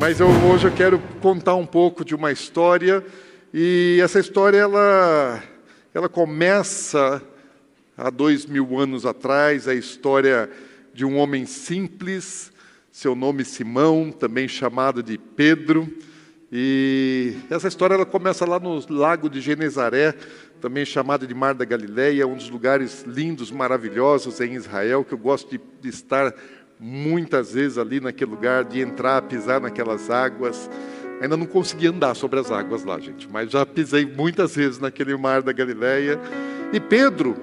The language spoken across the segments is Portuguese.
Mas eu, hoje eu quero contar um pouco de uma história e essa história ela, ela começa há dois mil anos atrás, a história de um homem simples, seu nome Simão, também chamado de Pedro. E essa história ela começa lá no lago de Genezaré, também chamado de Mar da Galileia, um dos lugares lindos, maravilhosos em Israel, que eu gosto de, de estar muitas vezes ali naquele lugar, de entrar, pisar naquelas águas. Ainda não consegui andar sobre as águas lá, gente, mas já pisei muitas vezes naquele mar da Galileia. E Pedro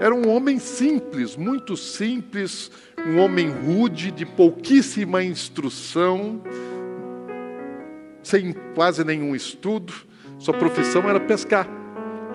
era um homem simples, muito simples, um homem rude, de pouquíssima instrução, sem quase nenhum estudo, sua profissão era pescar.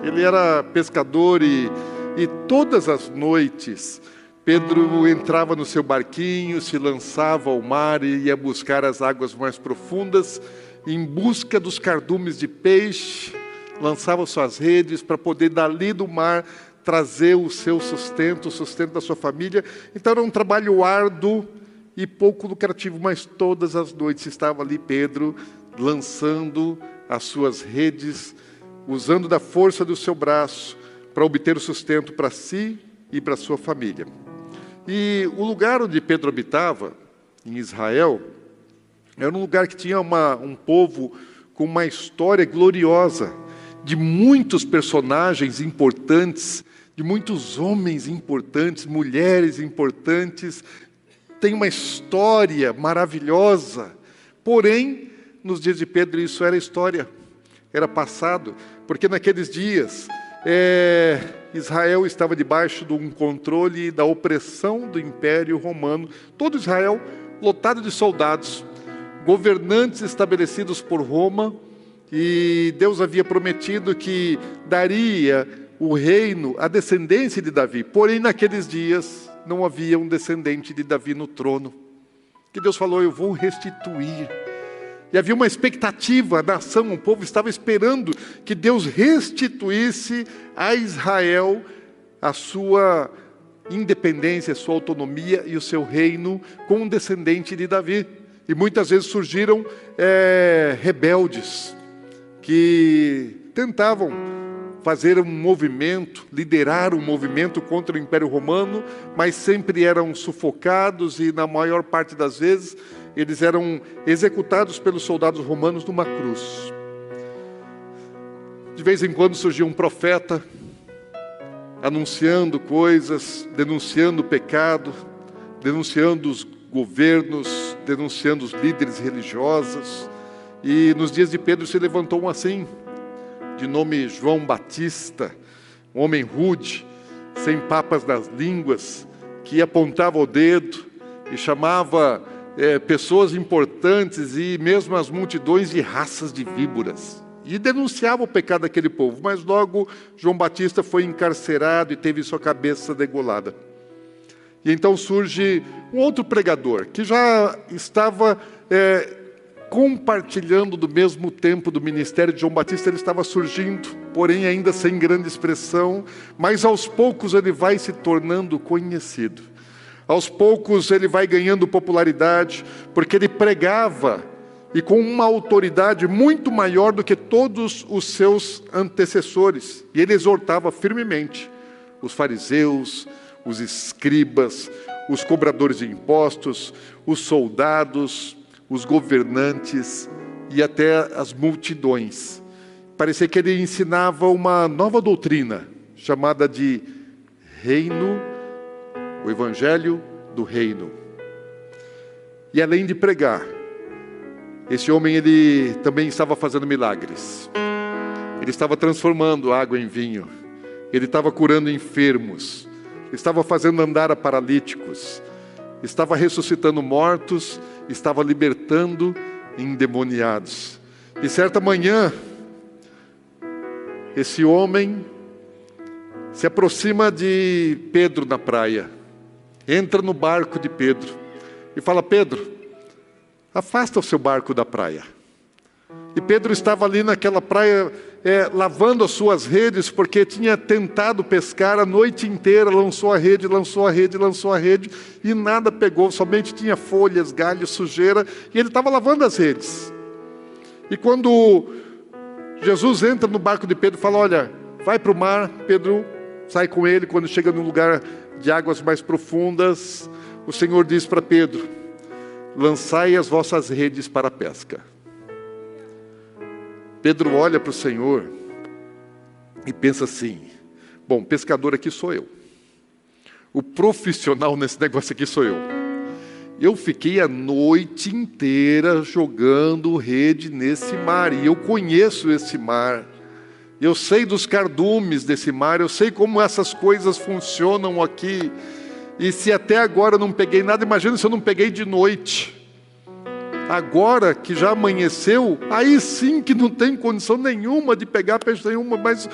Ele era pescador e, e todas as noites Pedro entrava no seu barquinho, se lançava ao mar e ia buscar as águas mais profundas, em busca dos cardumes de peixe, lançava suas redes para poder dali do mar trazer o seu sustento, o sustento da sua família. Então era um trabalho árduo e pouco lucrativo, mas todas as noites estava ali Pedro lançando as suas redes, usando da força do seu braço para obter o sustento para si e para sua família. E o lugar onde Pedro habitava, em Israel, era um lugar que tinha uma, um povo com uma história gloriosa, de muitos personagens importantes, de muitos homens importantes, mulheres importantes, tem uma história maravilhosa. Porém, nos dias de Pedro, isso era história, era passado, porque naqueles dias é, Israel estava debaixo de um controle da opressão do Império Romano, todo Israel lotado de soldados, governantes estabelecidos por Roma, e Deus havia prometido que daria o reino à descendência de Davi. Porém, naqueles dias não havia um descendente de Davi no trono. Que Deus falou: Eu vou restituir e havia uma expectativa, a nação, o povo estava esperando que Deus restituísse a Israel a sua independência, a sua autonomia e o seu reino com um descendente de Davi. E muitas vezes surgiram é, rebeldes que tentavam fazer um movimento, liderar um movimento contra o Império Romano, mas sempre eram sufocados e, na maior parte das vezes, eles eram executados pelos soldados romanos numa cruz. De vez em quando surgia um profeta anunciando coisas, denunciando o pecado, denunciando os governos, denunciando os líderes religiosos. E nos dias de Pedro se levantou um assim, de nome João Batista, um homem rude, sem papas nas línguas, que apontava o dedo e chamava é, pessoas importantes e mesmo as multidões de raças de víboras. E denunciava o pecado daquele povo, mas logo João Batista foi encarcerado e teve sua cabeça degolada. E então surge um outro pregador que já estava é, compartilhando do mesmo tempo do ministério de João Batista, ele estava surgindo, porém ainda sem grande expressão, mas aos poucos ele vai se tornando conhecido. Aos poucos ele vai ganhando popularidade, porque ele pregava e com uma autoridade muito maior do que todos os seus antecessores. E ele exortava firmemente os fariseus, os escribas, os cobradores de impostos, os soldados, os governantes e até as multidões. Parecia que ele ensinava uma nova doutrina chamada de reino o evangelho do reino. E além de pregar, esse homem ele também estava fazendo milagres. Ele estava transformando água em vinho. Ele estava curando enfermos. Estava fazendo andar a paralíticos. Estava ressuscitando mortos, estava libertando endemoniados. E certa manhã, esse homem se aproxima de Pedro na praia, entra no barco de Pedro e fala: Pedro, afasta o seu barco da praia. E Pedro estava ali naquela praia é, lavando as suas redes, porque tinha tentado pescar a noite inteira, lançou a rede, lançou a rede, lançou a rede, e nada pegou, somente tinha folhas, galhos, sujeira, e ele estava lavando as redes. E quando Jesus entra no barco de Pedro e fala: Olha, vai para o mar, Pedro sai com ele. Quando chega num lugar de águas mais profundas, o Senhor diz para Pedro: Lançai as vossas redes para a pesca. Pedro olha para o Senhor e pensa assim: Bom, pescador aqui sou eu. O profissional nesse negócio aqui sou eu. Eu fiquei a noite inteira jogando rede nesse mar, e eu conheço esse mar. Eu sei dos cardumes desse mar, eu sei como essas coisas funcionam aqui. E se até agora eu não peguei nada, imagina se eu não peguei de noite. Agora que já amanheceu, aí sim que não tem condição nenhuma de pegar peixe nenhuma, mas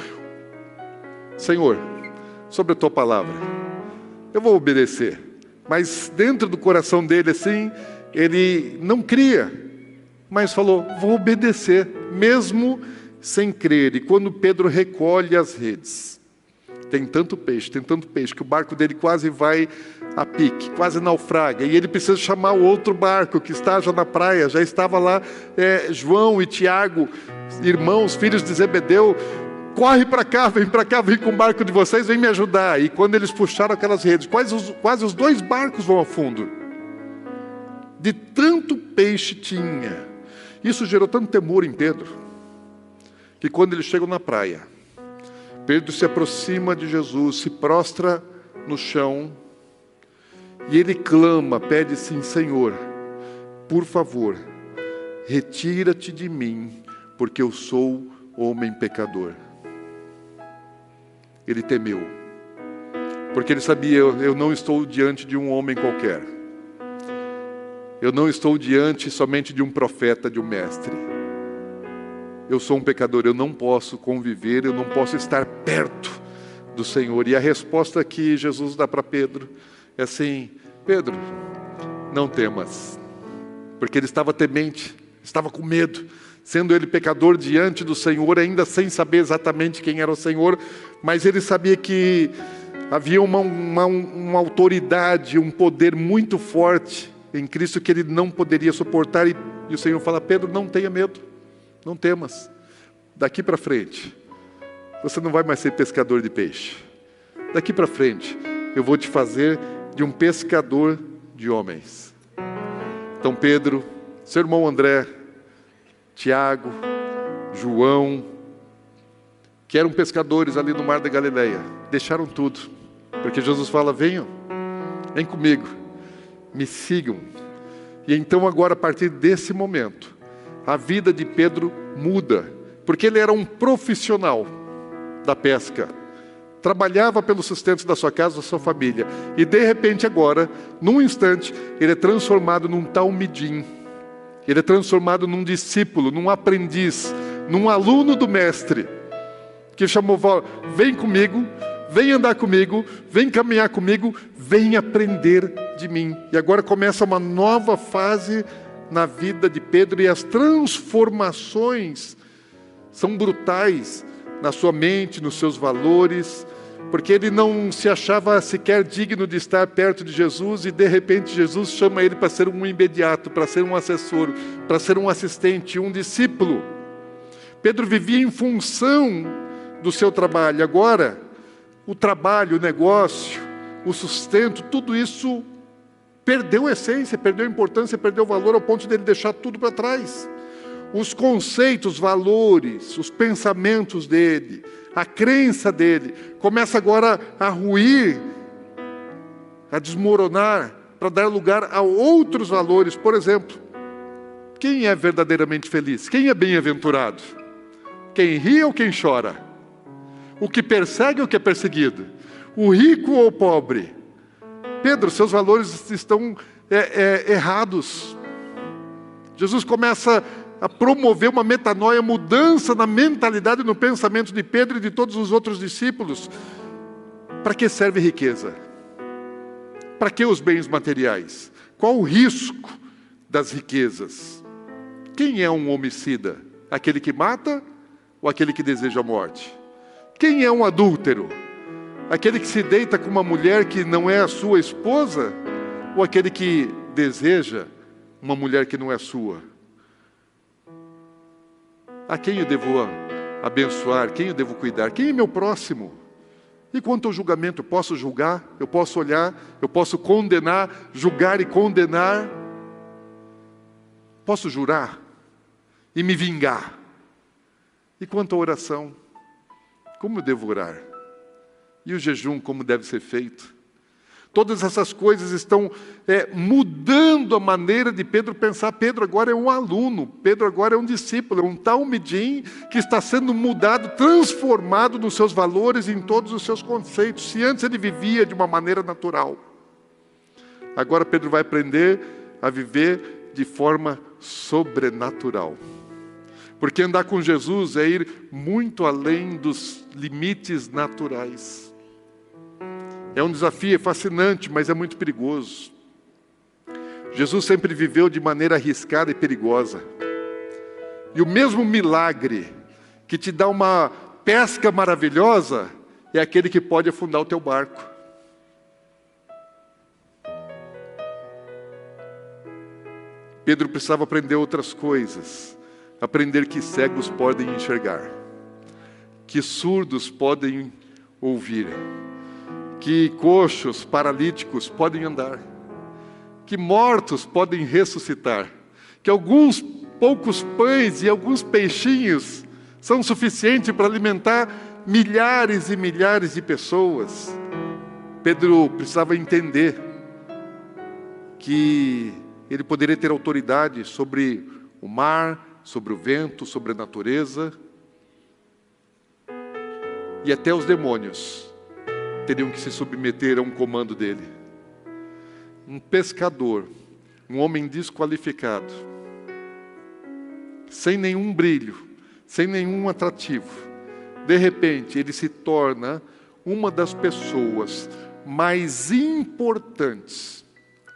Senhor, sobre a tua palavra, eu vou obedecer. Mas dentro do coração dele, assim, ele não cria, mas falou: vou obedecer, mesmo sem crer. E quando Pedro recolhe as redes, tem tanto peixe, tem tanto peixe, que o barco dele quase vai a pique, quase naufraga. E ele precisa chamar o outro barco que está já na praia. Já estava lá é, João e Tiago, irmãos, filhos de Zebedeu, corre para cá, vem para cá, vem com o barco de vocês, vem me ajudar. E quando eles puxaram aquelas redes, quase os, quase os dois barcos vão ao fundo. De tanto peixe tinha. Isso gerou tanto temor em Pedro, que quando eles chegam na praia, Pedro se aproxima de Jesus, se prostra no chão, e ele clama, pede sim, Senhor, por favor, retira-te de mim, porque eu sou homem pecador ele temeu. Porque ele sabia: eu não estou diante de um homem qualquer. Eu não estou diante somente de um profeta, de um mestre. Eu sou um pecador, eu não posso conviver, eu não posso estar perto do Senhor. E a resposta que Jesus dá para Pedro é assim: Pedro, não temas, porque ele estava temente, estava com medo sendo ele pecador diante do Senhor, ainda sem saber exatamente quem era o Senhor, mas ele sabia que havia uma, uma, uma autoridade, um poder muito forte em Cristo que ele não poderia suportar. E, e o Senhor fala: Pedro, não tenha medo, não temas. Daqui para frente, você não vai mais ser pescador de peixe. Daqui para frente, eu vou te fazer de um pescador de homens. Então, Pedro, seu irmão André, Tiago, João, que eram pescadores ali no mar da Galileia, deixaram tudo, porque Jesus fala: venham, vem comigo, me sigam. E então, agora, a partir desse momento, a vida de Pedro muda, porque ele era um profissional da pesca, trabalhava pelo sustento da sua casa, da sua família, e de repente, agora, num instante, ele é transformado num talmidim. Ele é transformado num discípulo, num aprendiz, num aluno do mestre, que chamou, vem comigo, vem andar comigo, vem caminhar comigo, vem aprender de mim. E agora começa uma nova fase na vida de Pedro e as transformações são brutais na sua mente, nos seus valores, porque ele não se achava sequer digno de estar perto de Jesus e de repente Jesus chama ele para ser um imediato, para ser um assessor, para ser um assistente, um discípulo. Pedro vivia em função do seu trabalho. Agora, o trabalho, o negócio, o sustento, tudo isso perdeu essência, perdeu importância, perdeu valor ao ponto dele deixar tudo para trás. Os conceitos, valores, os pensamentos dele, a crença dele começa agora a ruir, a desmoronar, para dar lugar a outros valores. Por exemplo, quem é verdadeiramente feliz? Quem é bem-aventurado? Quem ri ou quem chora? O que persegue ou o que é perseguido? O rico ou o pobre? Pedro, seus valores estão é, é, errados. Jesus começa a promover uma metanoia, mudança na mentalidade e no pensamento de Pedro e de todos os outros discípulos. Para que serve riqueza? Para que os bens materiais? Qual o risco das riquezas? Quem é um homicida? Aquele que mata ou aquele que deseja a morte? Quem é um adúltero? Aquele que se deita com uma mulher que não é a sua esposa ou aquele que deseja uma mulher que não é sua? A quem eu devo abençoar? Quem eu devo cuidar? Quem é meu próximo? E quanto ao julgamento, eu posso julgar, eu posso olhar, eu posso condenar, julgar e condenar. Posso jurar e me vingar. E quanto à oração, como eu devo orar? E o jejum, como deve ser feito? Todas essas coisas estão é, mudando a maneira de Pedro pensar. Pedro agora é um aluno, Pedro agora é um discípulo, é um talmidim que está sendo mudado, transformado nos seus valores e em todos os seus conceitos. Se antes ele vivia de uma maneira natural, agora Pedro vai aprender a viver de forma sobrenatural. Porque andar com Jesus é ir muito além dos limites naturais. É um desafio, é fascinante, mas é muito perigoso. Jesus sempre viveu de maneira arriscada e perigosa. E o mesmo milagre que te dá uma pesca maravilhosa é aquele que pode afundar o teu barco. Pedro precisava aprender outras coisas. Aprender que cegos podem enxergar, que surdos podem ouvir que coxos, paralíticos podem andar, que mortos podem ressuscitar, que alguns poucos pães e alguns peixinhos são suficientes para alimentar milhares e milhares de pessoas. Pedro precisava entender que ele poderia ter autoridade sobre o mar, sobre o vento, sobre a natureza e até os demônios teriam que se submeter a um comando dele. Um pescador, um homem desqualificado, sem nenhum brilho, sem nenhum atrativo, de repente ele se torna uma das pessoas mais importantes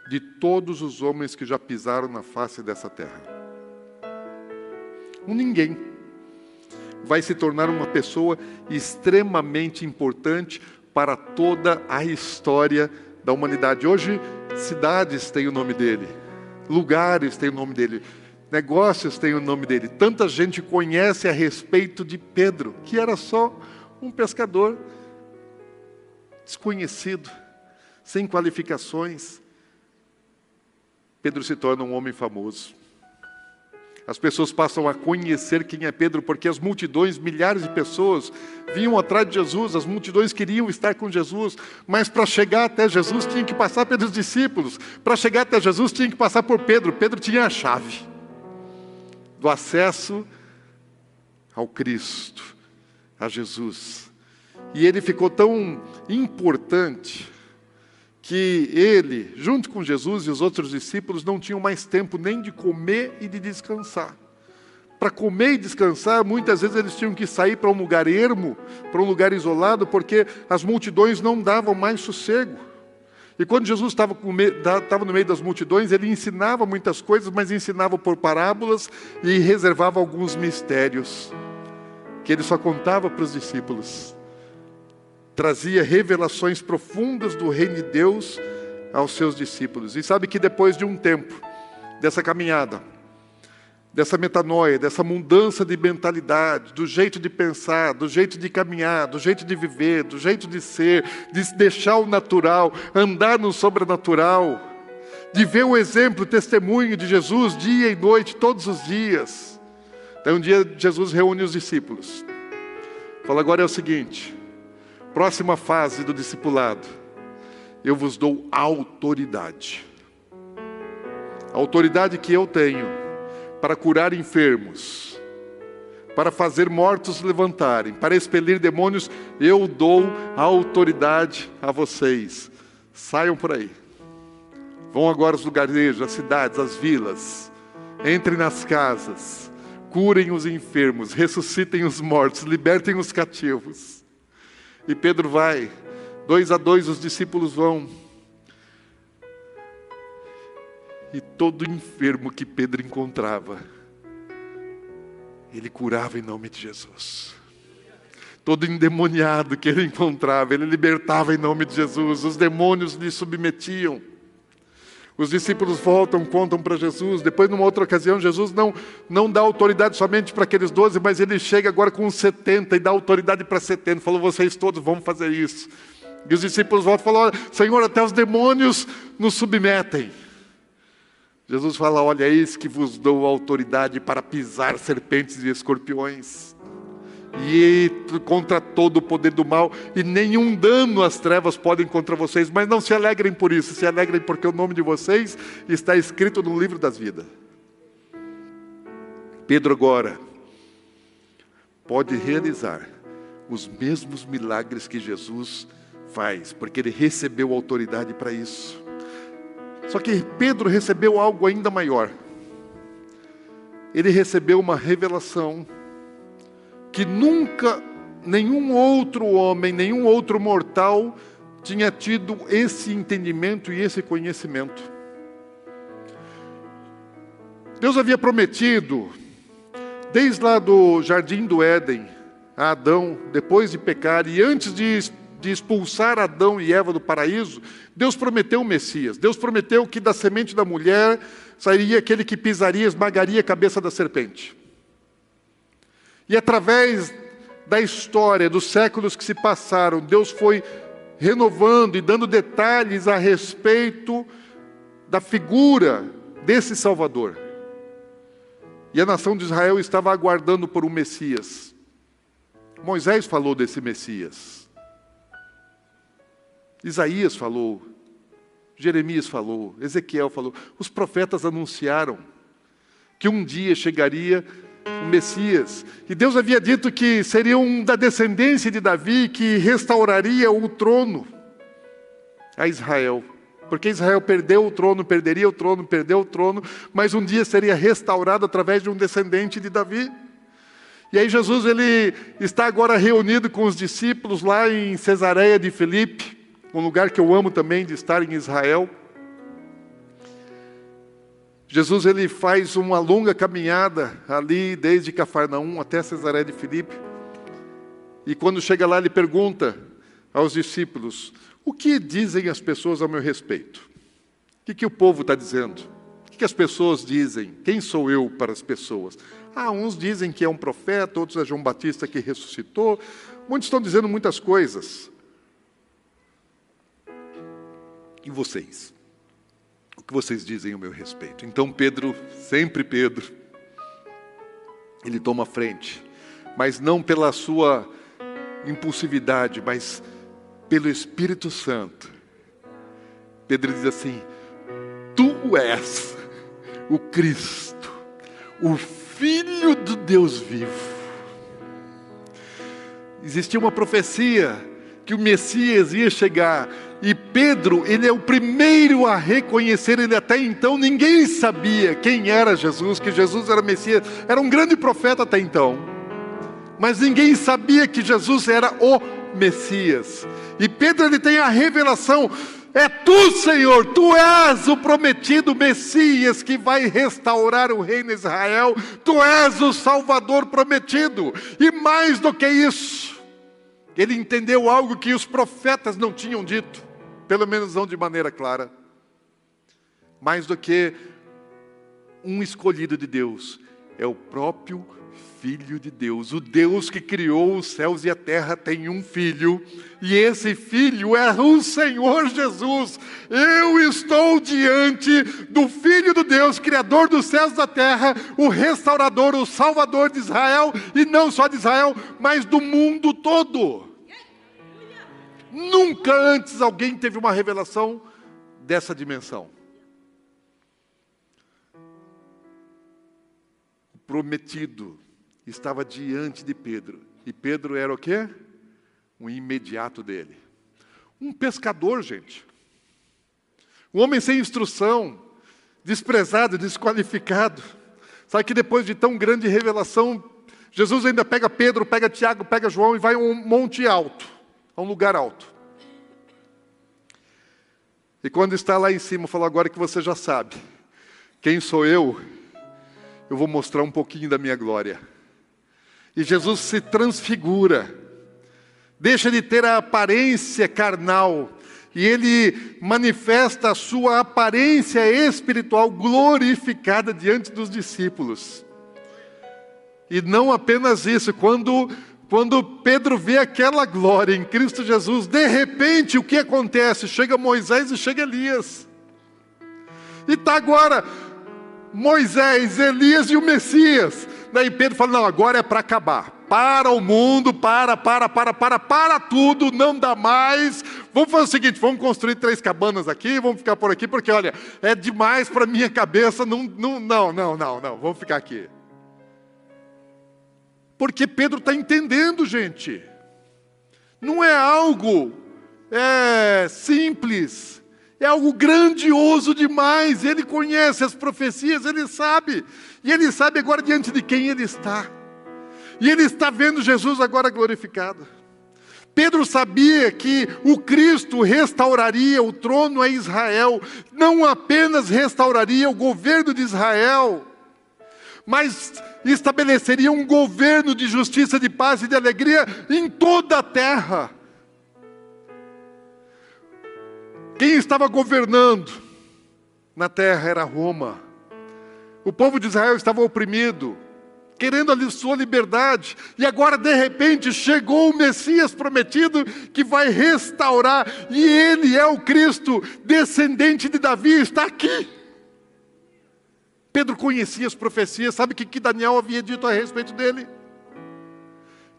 de todos os homens que já pisaram na face dessa terra. Um ninguém vai se tornar uma pessoa extremamente importante para toda a história da humanidade. Hoje, cidades têm o nome dele, lugares têm o nome dele, negócios têm o nome dele. Tanta gente conhece a respeito de Pedro, que era só um pescador desconhecido, sem qualificações. Pedro se torna um homem famoso. As pessoas passam a conhecer quem é Pedro, porque as multidões, milhares de pessoas, vinham atrás de Jesus, as multidões queriam estar com Jesus, mas para chegar até Jesus tinha que passar pelos discípulos, para chegar até Jesus tinha que passar por Pedro. Pedro tinha a chave do acesso ao Cristo, a Jesus. E ele ficou tão importante que ele, junto com Jesus e os outros discípulos, não tinham mais tempo nem de comer e de descansar. Para comer e descansar, muitas vezes eles tinham que sair para um lugar ermo, para um lugar isolado, porque as multidões não davam mais sossego. E quando Jesus estava, no meio das multidões, ele ensinava muitas coisas, mas ensinava por parábolas e reservava alguns mistérios que ele só contava para os discípulos trazia revelações profundas do reino de Deus aos seus discípulos. E sabe que depois de um tempo dessa caminhada, dessa metanoia, dessa mudança de mentalidade, do jeito de pensar, do jeito de caminhar, do jeito de viver, do jeito de ser, de deixar o natural, andar no sobrenatural, de ver o exemplo, o testemunho de Jesus dia e noite, todos os dias. Então um dia Jesus reúne os discípulos. Fala, agora é o seguinte, Próxima fase do discipulado. Eu vos dou autoridade. A autoridade que eu tenho para curar enfermos, para fazer mortos levantarem, para expelir demônios, eu dou a autoridade a vocês. Saiam por aí. Vão agora aos lugares, as cidades, as vilas. Entrem nas casas. curem os enfermos, ressuscitem os mortos, libertem os cativos. E Pedro vai, dois a dois os discípulos vão. E todo enfermo que Pedro encontrava, ele curava em nome de Jesus. Todo endemoniado que ele encontrava, ele libertava em nome de Jesus. Os demônios lhe submetiam. Os discípulos voltam, contam para Jesus. Depois, numa outra ocasião, Jesus não, não dá autoridade somente para aqueles doze, mas ele chega agora com 70 e dá autoridade para 70. Falou: vocês todos vão fazer isso. E os discípulos voltam e falam: Senhor, até os demônios nos submetem. Jesus fala: Olha, eis que vos dou autoridade para pisar serpentes e escorpiões e contra todo o poder do mal, e nenhum dano as trevas podem contra vocês, mas não se alegrem por isso, se alegrem porque o nome de vocês está escrito no livro das vidas. Pedro agora pode realizar os mesmos milagres que Jesus faz, porque ele recebeu autoridade para isso. Só que Pedro recebeu algo ainda maior. Ele recebeu uma revelação que nunca nenhum outro homem, nenhum outro mortal tinha tido esse entendimento e esse conhecimento. Deus havia prometido, desde lá do jardim do Éden, a Adão, depois de pecar e antes de, de expulsar Adão e Eva do paraíso, Deus prometeu o Messias. Deus prometeu que da semente da mulher sairia aquele que pisaria, esmagaria a cabeça da serpente. E através da história, dos séculos que se passaram, Deus foi renovando e dando detalhes a respeito da figura desse Salvador. E a nação de Israel estava aguardando por um Messias. Moisés falou desse Messias. Isaías falou. Jeremias falou. Ezequiel falou. Os profetas anunciaram que um dia chegaria o Messias. E Deus havia dito que seria um da descendência de Davi que restauraria o trono a Israel. Porque Israel perdeu o trono, perderia o trono, perdeu o trono, mas um dia seria restaurado através de um descendente de Davi. E aí Jesus ele está agora reunido com os discípulos lá em Cesareia de Filipe, um lugar que eu amo também de estar em Israel. Jesus ele faz uma longa caminhada ali desde Cafarnaum até Cesaré de Filipe. E quando chega lá ele pergunta aos discípulos: "O que dizem as pessoas a meu respeito? O que, que o povo está dizendo? O que, que as pessoas dizem? Quem sou eu para as pessoas? Ah, uns dizem que é um profeta, outros é João Batista que ressuscitou. Muitos estão dizendo muitas coisas. E vocês? Que vocês dizem a meu respeito? Então Pedro, sempre Pedro, ele toma frente, mas não pela sua impulsividade, mas pelo Espírito Santo. Pedro diz assim: Tu és o Cristo, o Filho do Deus vivo. Existia uma profecia que o Messias ia chegar Pedro, ele é o primeiro a reconhecer, ele até então ninguém sabia quem era Jesus, que Jesus era Messias, era um grande profeta até então. Mas ninguém sabia que Jesus era o Messias. E Pedro ele tem a revelação: é tu, Senhor, tu és o prometido Messias que vai restaurar o reino de Israel, tu és o Salvador prometido. E mais do que isso, ele entendeu algo que os profetas não tinham dito pelo menos não de maneira clara. Mais do que um escolhido de Deus, é o próprio Filho de Deus. O Deus que criou os céus e a terra tem um filho, e esse filho é o Senhor Jesus. Eu estou diante do Filho de Deus, Criador dos céus e da terra, o restaurador, o Salvador de Israel, e não só de Israel, mas do mundo todo. Nunca antes alguém teve uma revelação dessa dimensão. O prometido estava diante de Pedro. E Pedro era o quê? Um imediato dele. Um pescador, gente. Um homem sem instrução, desprezado, desqualificado. Sabe que depois de tão grande revelação, Jesus ainda pega Pedro, pega Tiago, pega João e vai um monte alto, a um lugar alto. E quando está lá em cima, fala agora que você já sabe quem sou eu, eu vou mostrar um pouquinho da minha glória. E Jesus se transfigura, deixa de ter a aparência carnal, e ele manifesta a sua aparência espiritual glorificada diante dos discípulos. E não apenas isso, quando quando Pedro vê aquela glória em Cristo Jesus, de repente o que acontece? Chega Moisés e chega Elias. E está agora Moisés, Elias e o Messias. Daí Pedro fala: não, agora é para acabar. Para o mundo, para, para, para, para, para tudo, não dá mais. Vamos fazer o seguinte: vamos construir três cabanas aqui, vamos ficar por aqui, porque olha, é demais para minha cabeça. Não, não, não, não, não, não, vamos ficar aqui. Porque Pedro está entendendo, gente. Não é algo é, simples, é algo grandioso demais. Ele conhece as profecias, ele sabe. E ele sabe agora diante de quem ele está. E ele está vendo Jesus agora glorificado. Pedro sabia que o Cristo restauraria o trono a Israel, não apenas restauraria o governo de Israel, mas estabeleceria um governo de justiça, de paz e de alegria em toda a terra. Quem estava governando na terra era Roma. O povo de Israel estava oprimido, querendo a sua liberdade, e agora de repente chegou o Messias prometido que vai restaurar, e ele é o Cristo, descendente de Davi, está aqui. Pedro conhecia as profecias, sabe o que, Daniel havia dito a respeito dele?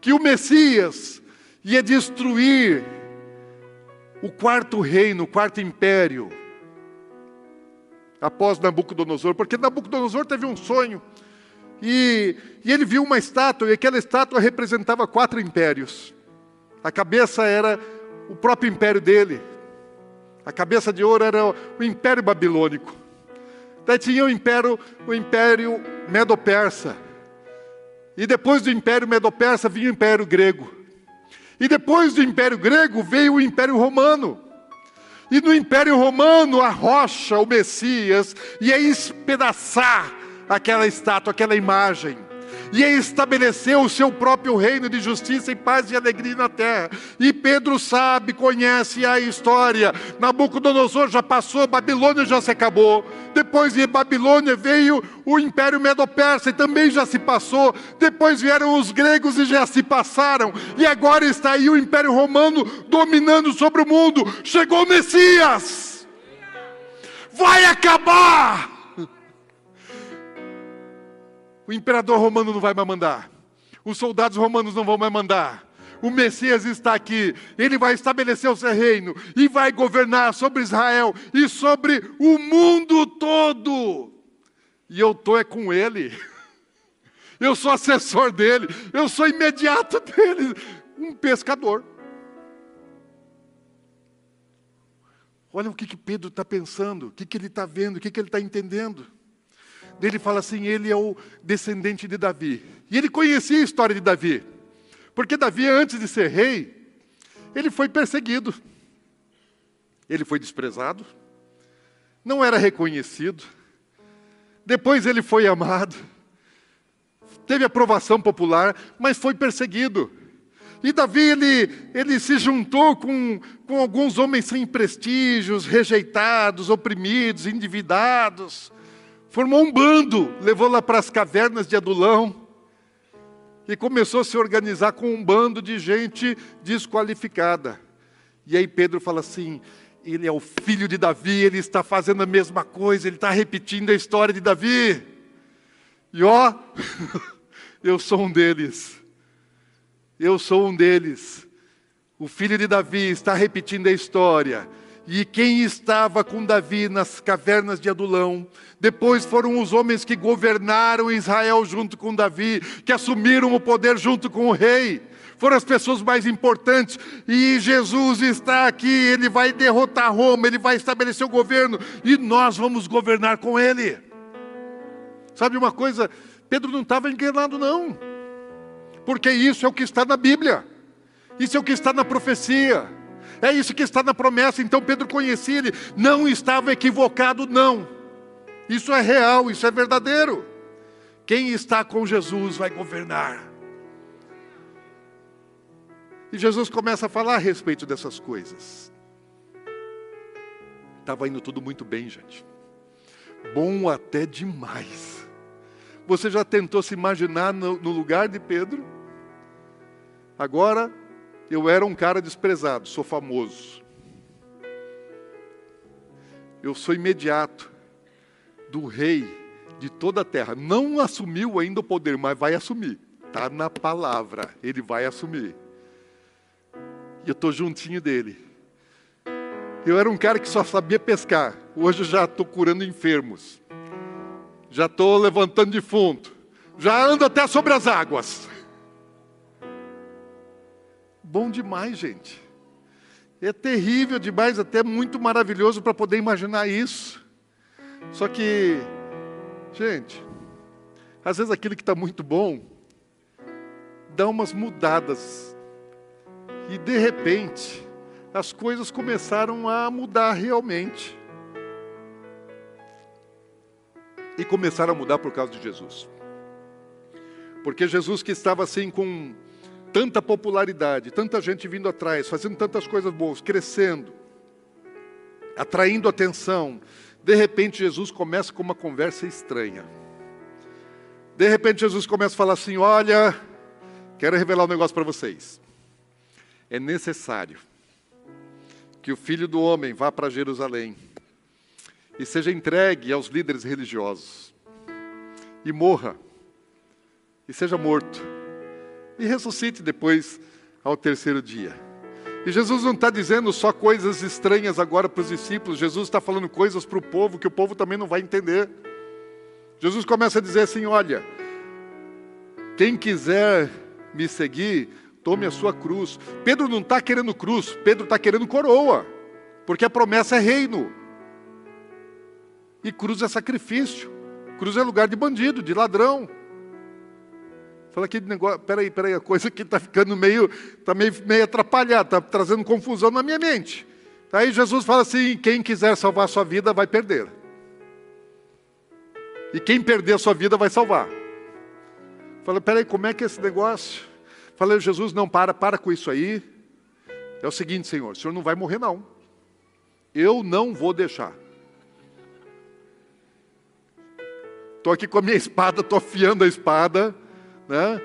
Que o Messias ia destruir o quarto reino, o quarto império, após Nabucodonosor, porque Nabucodonosor teve um sonho, e, e ele viu uma estátua, e aquela estátua representava quatro impérios. A cabeça era o próprio império dele, a cabeça de ouro era o império babilônico. Daí tinha o império, o império Medo-Persa. E depois do império Medo-Persa vinha o império grego. E depois do império grego veio o império romano. E no império romano a rocha, o Messias, ia espedaçar aquela estátua, aquela imagem e estabeleceu o seu próprio reino de justiça e paz e alegria na terra. E Pedro sabe, conhece a história. Nabucodonosor já passou, Babilônia já se acabou. Depois de Babilônia veio o Império Medo-Persa e também já se passou. Depois vieram os gregos e já se passaram. E agora está aí o Império Romano dominando sobre o mundo. Chegou o Messias! Vai acabar! O imperador romano não vai mais mandar. Os soldados romanos não vão mais mandar. O Messias está aqui, ele vai estabelecer o seu reino e vai governar sobre Israel e sobre o mundo todo. E eu estou é com ele. Eu sou assessor dele, eu sou imediato dele, um pescador. Olha o que, que Pedro está pensando, o que, que ele está vendo, o que, que ele está entendendo ele fala assim: ele é o descendente de Davi. E ele conhecia a história de Davi, porque Davi, antes de ser rei, ele foi perseguido, ele foi desprezado, não era reconhecido, depois ele foi amado, teve aprovação popular, mas foi perseguido. E Davi, ele, ele se juntou com, com alguns homens sem prestígios, rejeitados, oprimidos, endividados formou um bando, levou lá para as cavernas de Adulão e começou a se organizar com um bando de gente desqualificada. E aí Pedro fala assim: ele é o filho de Davi, ele está fazendo a mesma coisa, ele está repetindo a história de Davi. E ó, eu sou um deles. Eu sou um deles. O filho de Davi está repetindo a história. E quem estava com Davi nas cavernas de Adulão, depois foram os homens que governaram Israel junto com Davi, que assumiram o poder junto com o rei. Foram as pessoas mais importantes. E Jesus está aqui, ele vai derrotar Roma, ele vai estabelecer o governo e nós vamos governar com ele. Sabe uma coisa? Pedro não estava enganado, não. Porque isso é o que está na Bíblia. Isso é o que está na profecia. É isso que está na promessa. Então Pedro conhecia ele, não estava equivocado, não. Isso é real, isso é verdadeiro. Quem está com Jesus vai governar. E Jesus começa a falar a respeito dessas coisas. Estava indo tudo muito bem, gente. Bom até demais. Você já tentou se imaginar no, no lugar de Pedro? Agora, eu era um cara desprezado, sou famoso. Eu sou imediato do rei de toda a terra. Não assumiu ainda o poder, mas vai assumir. Está na palavra, ele vai assumir. E eu estou juntinho dele. Eu era um cara que só sabia pescar. Hoje eu já estou curando enfermos. Já estou levantando defunto. Já ando até sobre as águas. Bom demais, gente. É terrível demais, até muito maravilhoso para poder imaginar isso. Só que, gente, às vezes aquilo que está muito bom dá umas mudadas. E de repente, as coisas começaram a mudar realmente. E começaram a mudar por causa de Jesus. Porque Jesus que estava assim com tanta popularidade, tanta gente vindo atrás, fazendo tantas coisas boas, crescendo, atraindo atenção, de repente Jesus começa com uma conversa estranha. De repente Jesus começa a falar assim: Olha, quero revelar um negócio para vocês. É necessário que o filho do homem vá para Jerusalém e seja entregue aos líderes religiosos e morra e seja morto e ressuscite depois ao terceiro dia. E Jesus não está dizendo só coisas estranhas agora para os discípulos, Jesus está falando coisas para o povo que o povo também não vai entender. Jesus começa a dizer assim: olha, quem quiser me seguir, tome a sua cruz. Pedro não está querendo cruz, Pedro está querendo coroa, porque a promessa é reino. E cruz é sacrifício, cruz é lugar de bandido, de ladrão. Fala aqui de negócio, peraí, peraí, a coisa aqui está ficando meio, está meio, meio atrapalhada, está trazendo confusão na minha mente. Aí Jesus fala assim: quem quiser salvar a sua vida vai perder. E quem perder a sua vida vai salvar. Fala, peraí, como é que é esse negócio? Falei, Jesus, não para, para com isso aí. É o seguinte, Senhor, o Senhor não vai morrer, não. Eu não vou deixar. Estou aqui com a minha espada, estou afiando a espada né?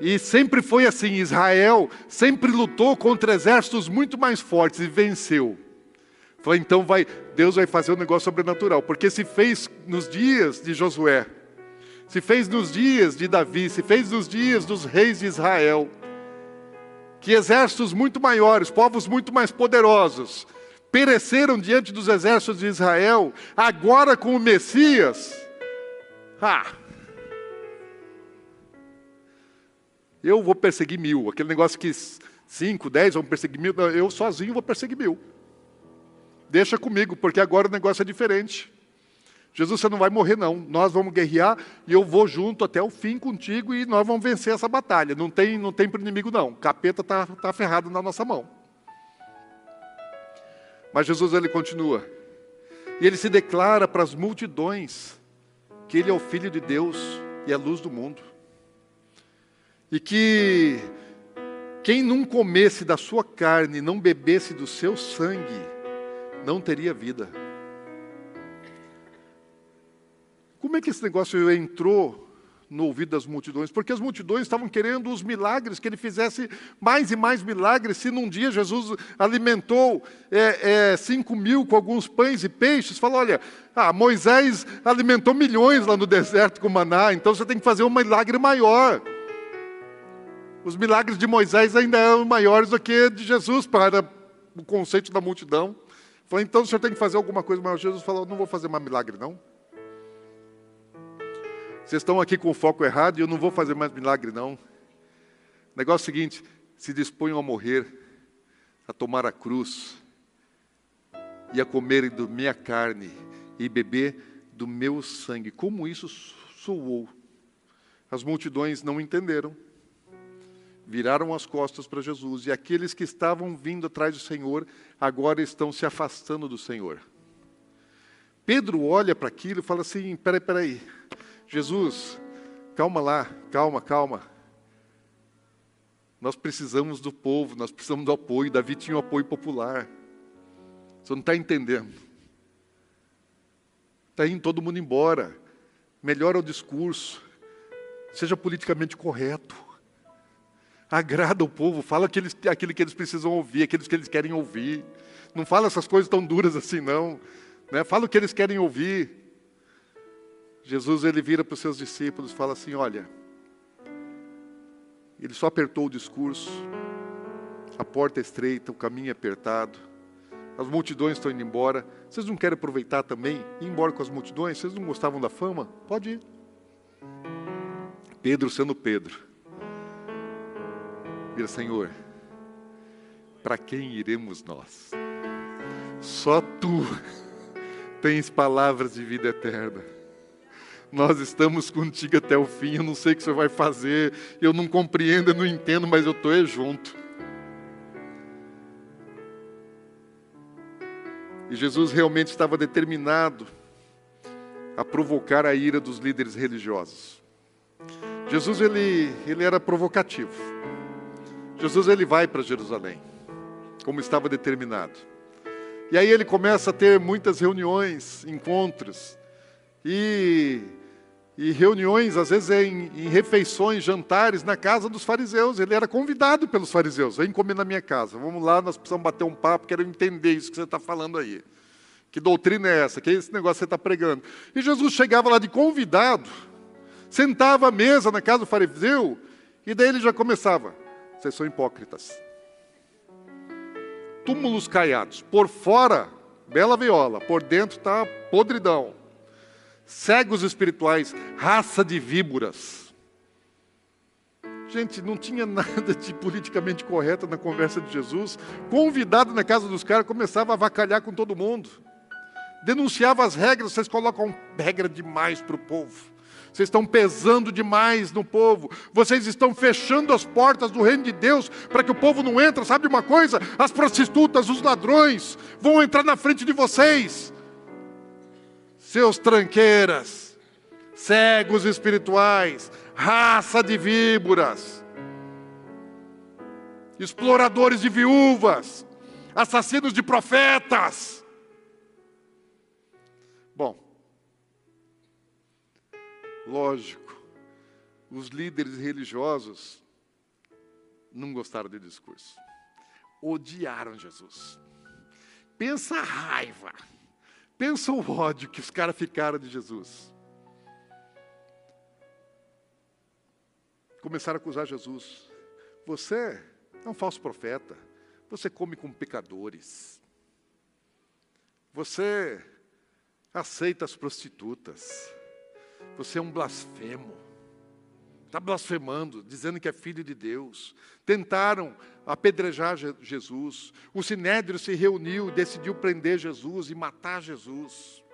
E sempre foi assim: Israel sempre lutou contra exércitos muito mais fortes e venceu. Falei, então vai, Deus vai fazer um negócio sobrenatural, porque se fez nos dias de Josué, se fez nos dias de Davi, se fez nos dias dos reis de Israel, que exércitos muito maiores, povos muito mais poderosos, pereceram diante dos exércitos de Israel, agora com o Messias, ah, Eu vou perseguir mil. Aquele negócio que cinco, dez vão perseguir mil. Eu sozinho vou perseguir mil. Deixa comigo, porque agora o negócio é diferente. Jesus, você não vai morrer, não. Nós vamos guerrear e eu vou junto até o fim contigo e nós vamos vencer essa batalha. Não tem, não tem para inimigo, não. O capeta está tá ferrado na nossa mão. Mas Jesus ele continua. E ele se declara para as multidões que ele é o Filho de Deus e é a luz do mundo. E que quem não comesse da sua carne, não bebesse do seu sangue, não teria vida. Como é que esse negócio entrou no ouvido das multidões? Porque as multidões estavam querendo os milagres, que ele fizesse mais e mais milagres. Se num dia Jesus alimentou é, é, cinco mil com alguns pães e peixes, falou: olha, ah, Moisés alimentou milhões lá no deserto com maná, então você tem que fazer um milagre maior. Os milagres de Moisés ainda eram maiores do que de Jesus para o conceito da multidão. Falei, então o senhor tem que fazer alguma coisa maior. Jesus falou, não vou fazer mais milagre, não. Vocês estão aqui com o foco errado e eu não vou fazer mais milagre, não. O negócio é o seguinte: se disponham a morrer, a tomar a cruz, e a comerem da minha carne e beber do meu sangue. Como isso ressoou. As multidões não entenderam, viraram as costas para Jesus, e aqueles que estavam vindo atrás do Senhor agora estão se afastando do Senhor. Pedro olha para aquilo e fala assim: peraí, peraí, Jesus, calma lá, calma, calma. Nós precisamos do povo, nós precisamos do apoio. Davi tinha um apoio popular. Você não está entendendo. Está indo todo mundo embora. Melhora o discurso. Seja politicamente correto. Agrada o povo, fala aqueles, aquilo que eles precisam ouvir, aqueles que eles querem ouvir. Não fala essas coisas tão duras assim, não. Né? Fala o que eles querem ouvir. Jesus ele vira para os seus discípulos e fala assim: Olha, ele só apertou o discurso, a porta é estreita, o caminho é apertado, as multidões estão indo embora. Vocês não querem aproveitar também, ir embora com as multidões? Vocês não gostavam da fama? Pode ir. Pedro sendo Pedro, vira Senhor, para quem iremos nós? Só tu tens palavras de vida eterna. Nós estamos contigo até o fim. Eu não sei o que você vai fazer, eu não compreendo, eu não entendo, mas eu estou junto. E Jesus realmente estava determinado a provocar a ira dos líderes religiosos. Jesus ele, ele era provocativo. Jesus ele vai para Jerusalém, como estava determinado. E aí ele começa a ter muitas reuniões, encontros, e, e reuniões, às vezes em, em, refeições, jantares na casa dos fariseus. Ele era convidado pelos fariseus: vem comer na minha casa, vamos lá, nós precisamos bater um papo, quero entender isso que você está falando aí. Que doutrina é essa? Que é esse negócio que você está pregando? E Jesus chegava lá de convidado, sentava à mesa na casa do fariseu, e daí ele já começava: vocês são hipócritas túmulos caiados. Por fora, bela viola, por dentro está podridão. Cegos espirituais, raça de víboras. Gente, não tinha nada de politicamente correto na conversa de Jesus. Convidado na casa dos caras, começava a avacalhar com todo mundo. Denunciava as regras, vocês colocam regra demais para o povo. Vocês estão pesando demais no povo. Vocês estão fechando as portas do reino de Deus para que o povo não entre. Sabe uma coisa? As prostitutas, os ladrões vão entrar na frente de vocês. Seus tranqueiras, cegos espirituais, raça de víboras, exploradores de viúvas, assassinos de profetas. Lógico, os líderes religiosos não gostaram do discurso. Odiaram Jesus. Pensa a raiva. Pensa o ódio que os caras ficaram de Jesus. Começaram a acusar Jesus. Você é um falso profeta. Você come com pecadores. Você aceita as prostitutas. Você é um blasfemo. Está blasfemando, dizendo que é filho de Deus. Tentaram apedrejar Jesus. O sinédrio se reuniu e decidiu prender Jesus e matar Jesus.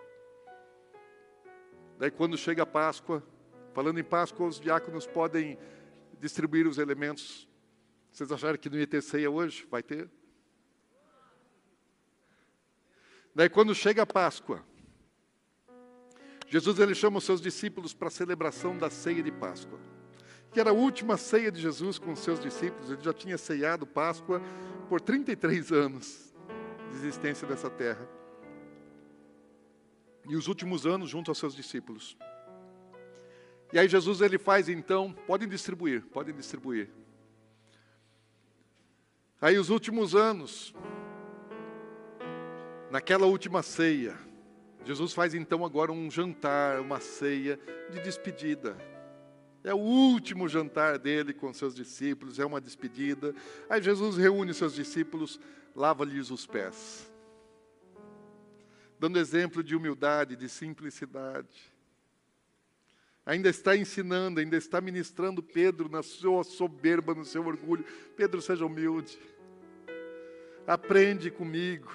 Daí, quando chega a Páscoa, falando em Páscoa, os diáconos podem distribuir os elementos. Vocês acharam que não ia ter ceia hoje? Vai ter. Daí, quando chega a Páscoa, Jesus ele chama os seus discípulos para a celebração da ceia de Páscoa, que era a última ceia de Jesus com os seus discípulos. Ele já tinha ceiado Páscoa por 33 anos de existência dessa terra. E os últimos anos junto aos seus discípulos. E aí Jesus ele faz então, podem distribuir, podem distribuir. Aí os últimos anos, naquela última ceia, Jesus faz então agora um jantar, uma ceia de despedida. É o último jantar dele com seus discípulos, é uma despedida. Aí Jesus reúne seus discípulos, lava-lhes os pés, dando exemplo de humildade, de simplicidade. Ainda está ensinando, ainda está ministrando Pedro na sua soberba, no seu orgulho. Pedro, seja humilde. Aprende comigo.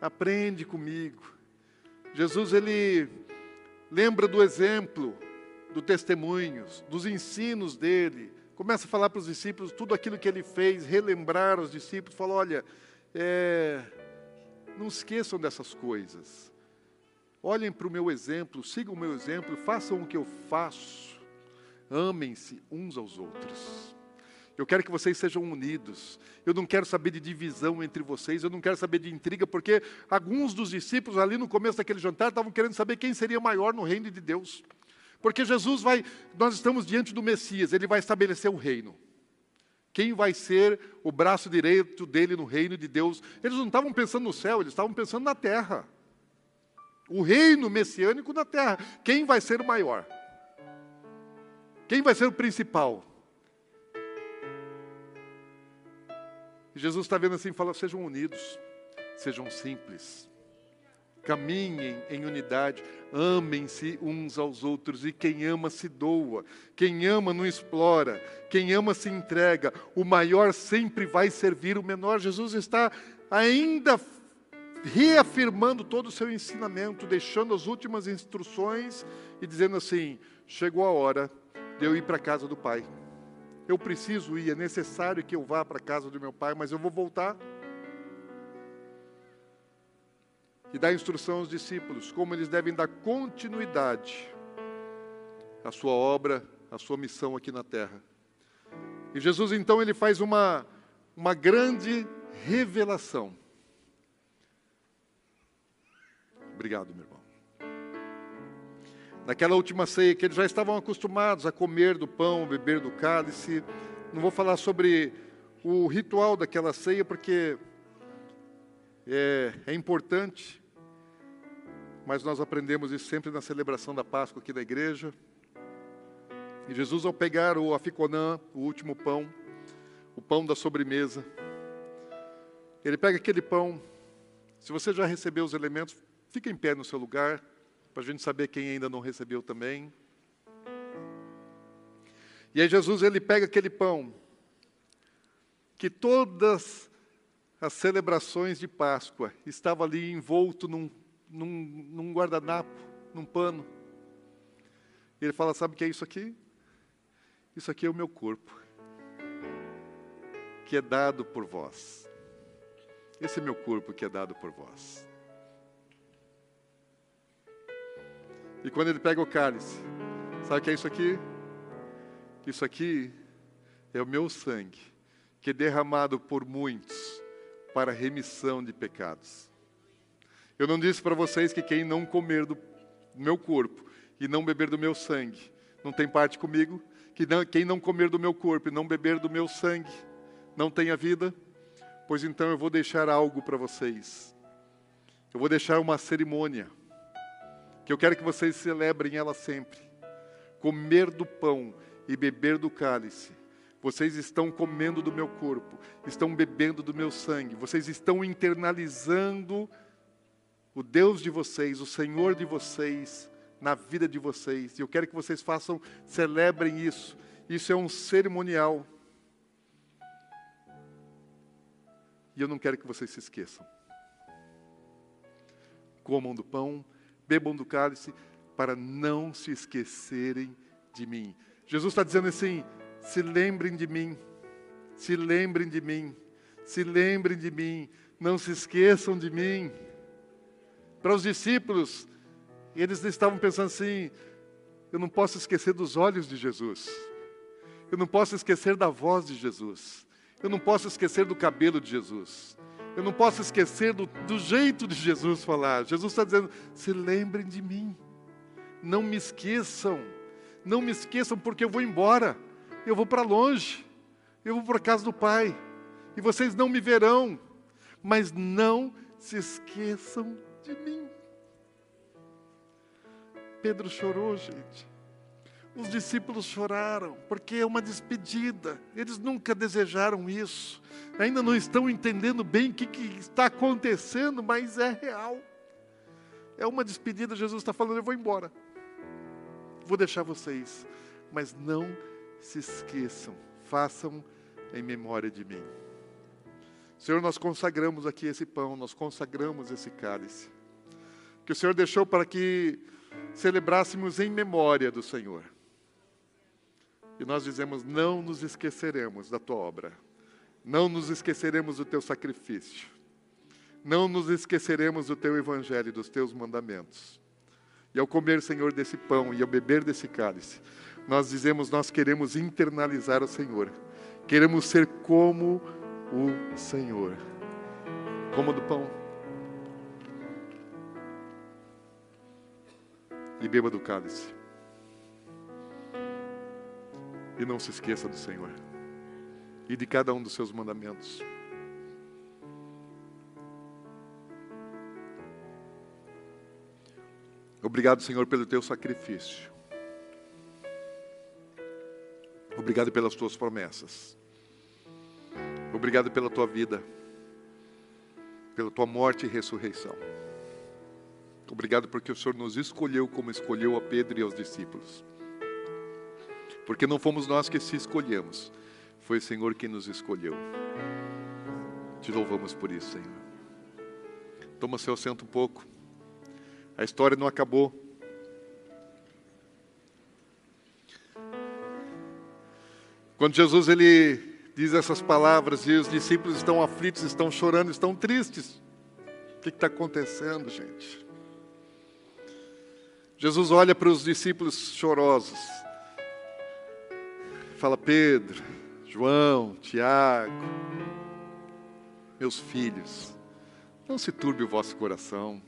Aprende comigo. Jesus ele lembra do exemplo, do testemunhos, dos ensinos dele, começa a falar para os discípulos tudo aquilo que ele fez, relembrar os discípulos, fala, olha, é, não esqueçam dessas coisas. Olhem para o meu exemplo, sigam o meu exemplo, façam o que eu faço. Amem-se uns aos outros. Eu quero que vocês sejam unidos. Eu não quero saber de divisão entre vocês, eu não quero saber de intriga, porque alguns dos discípulos ali no começo daquele jantar estavam querendo saber quem seria maior no reino de Deus. Porque Jesus vai, nós estamos diante do Messias, ele vai estabelecer o reino. Quem vai ser o braço direito dele no reino de Deus? Eles não estavam pensando no céu, eles estavam pensando na terra. O reino messiânico na terra. Quem vai ser o maior? Quem vai ser o principal? Jesus está vendo assim e fala: sejam unidos, sejam simples, caminhem em unidade, amem-se uns aos outros, e quem ama se doa, quem ama não explora, quem ama se entrega, o maior sempre vai servir o menor. Jesus está ainda reafirmando todo o seu ensinamento, deixando as últimas instruções e dizendo assim: chegou a hora de eu ir para a casa do Pai. Eu preciso ir, é necessário que eu vá para a casa do meu Pai, mas eu vou voltar. E dá instrução aos discípulos como eles devem dar continuidade à sua obra, à sua missão aqui na terra. E Jesus então ele faz uma, uma grande revelação. Obrigado, meu irmão. Naquela última ceia que eles já estavam acostumados a comer do pão, beber do cálice. Não vou falar sobre o ritual daquela ceia, porque é, é importante, mas nós aprendemos isso sempre na celebração da Páscoa aqui da igreja. E Jesus, ao pegar o aficonã, o último pão, o pão da sobremesa, ele pega aquele pão. Se você já recebeu os elementos, Fica em pé no seu lugar, para a gente saber quem ainda não recebeu também. E aí Jesus ele pega aquele pão que todas as celebrações de Páscoa estava ali envolto num, num, num guardanapo, num pano. E ele fala: sabe o que é isso aqui? Isso aqui é o meu corpo, que é dado por vós. Esse é meu corpo que é dado por vós. E quando ele pega o cálice, sabe o que é isso aqui? Isso aqui é o meu sangue, que é derramado por muitos para remissão de pecados. Eu não disse para vocês que quem não comer do meu corpo e não beber do meu sangue não tem parte comigo? Que não, quem não comer do meu corpo e não beber do meu sangue não tem a vida? Pois então eu vou deixar algo para vocês. Eu vou deixar uma cerimônia que eu quero que vocês celebrem ela sempre. Comer do pão e beber do cálice. Vocês estão comendo do meu corpo, estão bebendo do meu sangue, vocês estão internalizando o Deus de vocês, o Senhor de vocês, na vida de vocês. E eu quero que vocês façam, celebrem isso. Isso é um cerimonial. E eu não quero que vocês se esqueçam. Comam do pão bebam do cálice, para não se esquecerem de mim. Jesus está dizendo assim: se lembrem de mim, se lembrem de mim, se lembrem de mim, não se esqueçam de mim. Para os discípulos, eles estavam pensando assim: eu não posso esquecer dos olhos de Jesus, eu não posso esquecer da voz de Jesus, eu não posso esquecer do cabelo de Jesus, eu não posso esquecer do, do jeito de Jesus falar. Jesus está dizendo: se lembrem de mim, não me esqueçam, não me esqueçam, porque eu vou embora, eu vou para longe, eu vou para casa do Pai, e vocês não me verão, mas não se esqueçam de mim. Pedro chorou, gente. Os discípulos choraram, porque é uma despedida. Eles nunca desejaram isso. Ainda não estão entendendo bem o que, que está acontecendo, mas é real. É uma despedida. Jesus está falando: eu vou embora. Vou deixar vocês. Mas não se esqueçam. Façam em memória de mim. Senhor, nós consagramos aqui esse pão, nós consagramos esse cálice. Que o Senhor deixou para que celebrássemos em memória do Senhor. E nós dizemos: não nos esqueceremos da tua obra, não nos esqueceremos do teu sacrifício, não nos esqueceremos do teu evangelho, dos teus mandamentos. E ao comer, Senhor, desse pão e ao beber desse cálice, nós dizemos: nós queremos internalizar o Senhor, queremos ser como o Senhor. Como do pão. E beba do cálice. E não se esqueça do Senhor e de cada um dos seus mandamentos. Obrigado, Senhor, pelo teu sacrifício. Obrigado pelas tuas promessas. Obrigado pela tua vida, pela tua morte e ressurreição. Obrigado porque o Senhor nos escolheu como escolheu a Pedro e aos discípulos. Porque não fomos nós que se escolhemos, foi o Senhor quem nos escolheu. Te louvamos por isso, Senhor. Toma seu assento um pouco. A história não acabou. Quando Jesus ele diz essas palavras e os discípulos estão aflitos, estão chorando, estão tristes. O que está acontecendo, gente? Jesus olha para os discípulos chorosos, fala: Pedro, João, Tiago, meus filhos, não se turbe o vosso coração.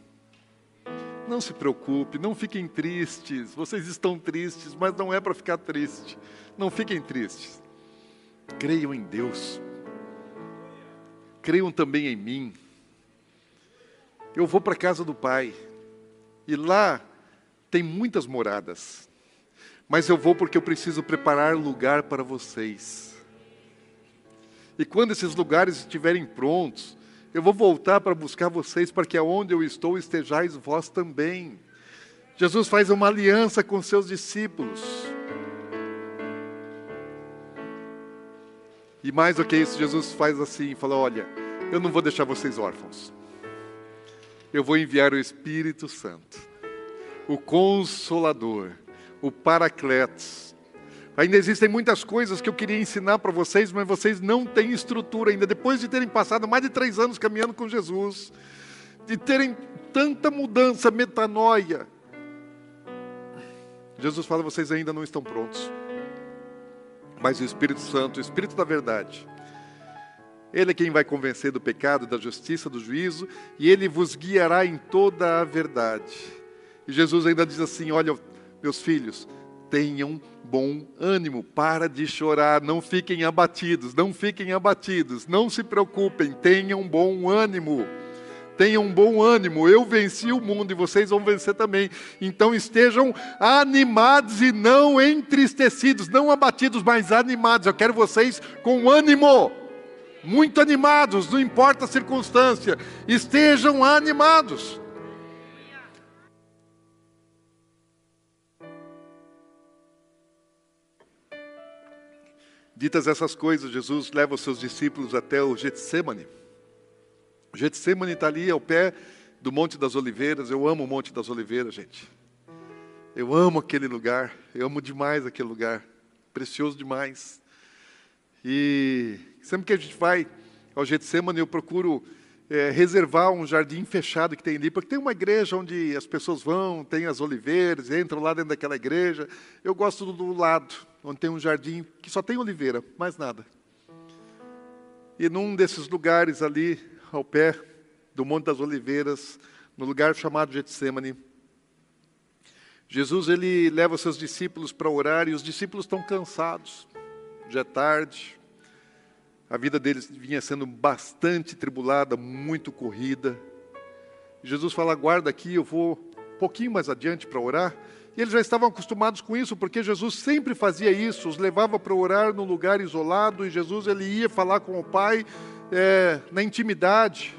Não se preocupe, não fiquem tristes. Vocês estão tristes, mas não é para ficar triste. Não fiquem tristes. Creiam em Deus. Creiam também em mim. Eu vou para a casa do Pai. E lá tem muitas moradas. Mas eu vou porque eu preciso preparar lugar para vocês. E quando esses lugares estiverem prontos, eu vou voltar para buscar vocês, para que aonde eu estou estejais vós também. Jesus faz uma aliança com seus discípulos. E mais do que isso, Jesus faz assim, fala: "Olha, eu não vou deixar vocês órfãos. Eu vou enviar o Espírito Santo, o Consolador, o Paracletos, Ainda existem muitas coisas que eu queria ensinar para vocês, mas vocês não têm estrutura ainda. Depois de terem passado mais de três anos caminhando com Jesus, de terem tanta mudança, metanoia, Jesus fala: vocês ainda não estão prontos. Mas o Espírito Santo, o Espírito da verdade, ele é quem vai convencer do pecado, da justiça, do juízo, e ele vos guiará em toda a verdade. E Jesus ainda diz assim: Olha, meus filhos, tenham bom ânimo, para de chorar, não fiquem abatidos, não fiquem abatidos, não se preocupem, tenham bom ânimo. Tenham bom ânimo, eu venci o mundo e vocês vão vencer também. Então estejam animados e não entristecidos, não abatidos, mas animados. Eu quero vocês com ânimo, muito animados, não importa a circunstância, estejam animados. Ditas essas coisas, Jesus leva os seus discípulos até o Getsemane. O Getsemane está ali ao pé do Monte das Oliveiras. Eu amo o Monte das Oliveiras, gente. Eu amo aquele lugar. Eu amo demais aquele lugar. Precioso demais. E sempre que a gente vai ao Getsemane, eu procuro é, reservar um jardim fechado que tem ali, porque tem uma igreja onde as pessoas vão, tem as oliveiras, entram lá dentro daquela igreja. Eu gosto do, do lado onde tem um jardim que só tem oliveira, mais nada. E num desses lugares ali, ao pé do Monte das Oliveiras, no lugar chamado Getsemane, Jesus ele leva seus discípulos para orar e os discípulos estão cansados. Já é tarde. A vida deles vinha sendo bastante tribulada, muito corrida. Jesus fala: "Guarda aqui, eu vou um pouquinho mais adiante para orar". E eles já estavam acostumados com isso, porque Jesus sempre fazia isso, os levava para orar num lugar isolado, e Jesus ele ia falar com o Pai é, na intimidade.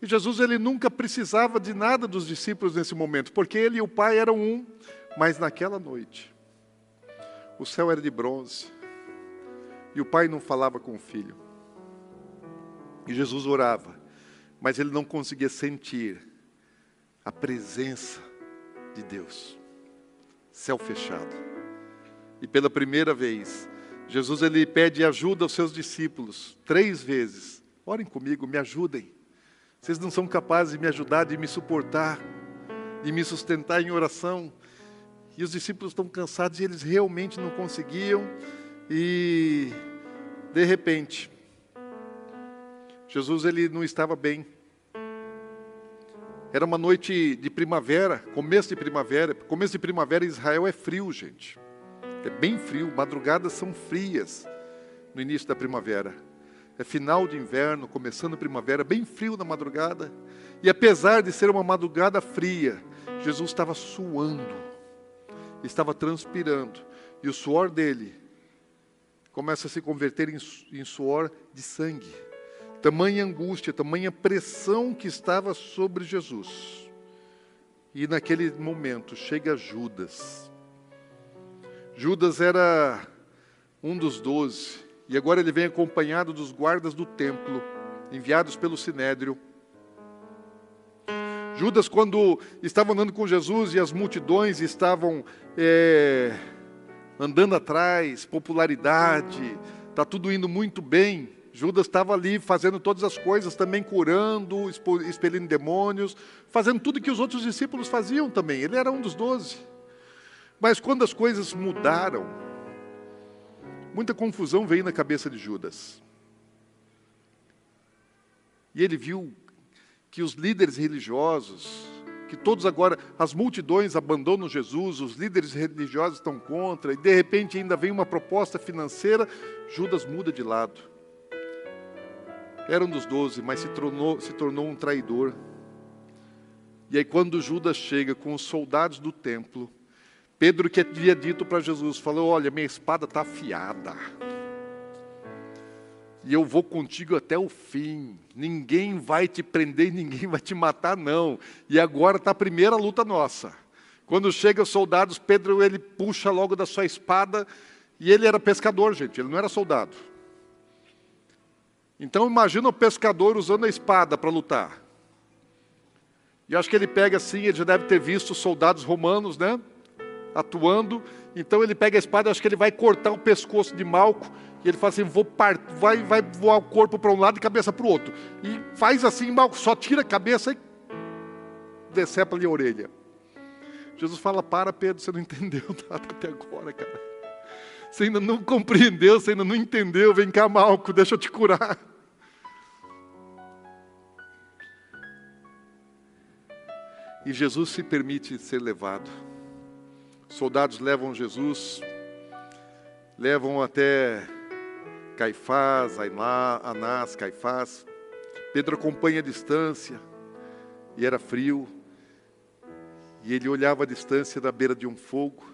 E Jesus ele nunca precisava de nada dos discípulos nesse momento, porque ele e o Pai eram um, mas naquela noite, o céu era de bronze, e o Pai não falava com o Filho. E Jesus orava, mas ele não conseguia sentir a presença de Deus. Céu fechado. E pela primeira vez, Jesus ele pede ajuda aos seus discípulos três vezes. Orem comigo, me ajudem. Vocês não são capazes de me ajudar, de me suportar, de me sustentar em oração. E os discípulos estão cansados e eles realmente não conseguiam. E de repente, Jesus ele não estava bem. Era uma noite de primavera, começo de primavera. Começo de primavera em Israel é frio, gente. É bem frio, madrugadas são frias no início da primavera. É final de inverno, começando a primavera, bem frio na madrugada. E apesar de ser uma madrugada fria, Jesus estava suando, estava transpirando. E o suor dele começa a se converter em, em suor de sangue. Tamanha angústia, tamanha pressão que estava sobre Jesus. E naquele momento chega Judas. Judas era um dos doze, e agora ele vem acompanhado dos guardas do templo, enviados pelo Sinédrio. Judas, quando estava andando com Jesus e as multidões estavam é, andando atrás, popularidade, está tudo indo muito bem. Judas estava ali fazendo todas as coisas, também curando, expelindo demônios, fazendo tudo que os outros discípulos faziam também. Ele era um dos doze. Mas quando as coisas mudaram, muita confusão veio na cabeça de Judas. E ele viu que os líderes religiosos, que todos agora, as multidões abandonam Jesus, os líderes religiosos estão contra, e de repente ainda vem uma proposta financeira, Judas muda de lado. Era um dos doze, mas se tornou, se tornou um traidor. E aí, quando Judas chega com os soldados do templo, Pedro, que havia dito para Jesus, falou: Olha, minha espada está afiada e eu vou contigo até o fim. Ninguém vai te prender, ninguém vai te matar, não. E agora está a primeira luta nossa. Quando chegam os soldados, Pedro ele puxa logo da sua espada, e ele era pescador, gente, ele não era soldado. Então imagina o pescador usando a espada para lutar. E acho que ele pega assim, ele já deve ter visto os soldados romanos, né? Atuando. Então ele pega a espada, acho que ele vai cortar o pescoço de Malco e ele fala assim: vou part... vai, vai voar o corpo para um lado e cabeça para o outro. E faz assim, só tira a cabeça e decepa-lhe a orelha. Jesus fala: Para, Pedro, você não entendeu nada até agora, cara. Você ainda não compreendeu, você ainda não entendeu. Vem cá, Malco, deixa eu te curar. E Jesus se permite ser levado. Soldados levam Jesus, levam até Caifás, Anás, Caifás. Pedro acompanha a distância, e era frio, e ele olhava a distância da beira de um fogo,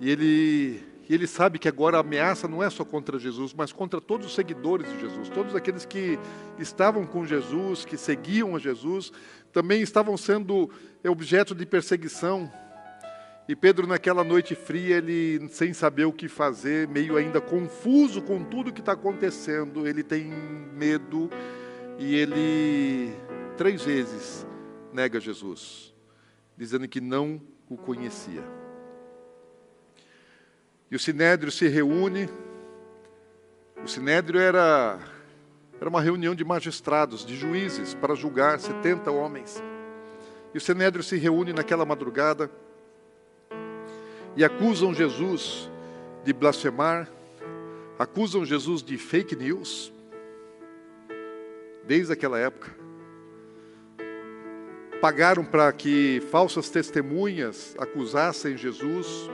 e ele, ele sabe que agora a ameaça não é só contra Jesus, mas contra todos os seguidores de Jesus, todos aqueles que estavam com Jesus, que seguiam a Jesus, também estavam sendo objeto de perseguição, e Pedro, naquela noite fria, ele, sem saber o que fazer, meio ainda confuso com tudo que está acontecendo, ele tem medo e ele, três vezes, nega Jesus, dizendo que não o conhecia. E o sinédrio se reúne. O sinédrio era, era uma reunião de magistrados, de juízes, para julgar 70 homens. E o sinédrio se reúne naquela madrugada e acusam Jesus de blasfemar, acusam Jesus de fake news, desde aquela época. Pagaram para que falsas testemunhas acusassem Jesus,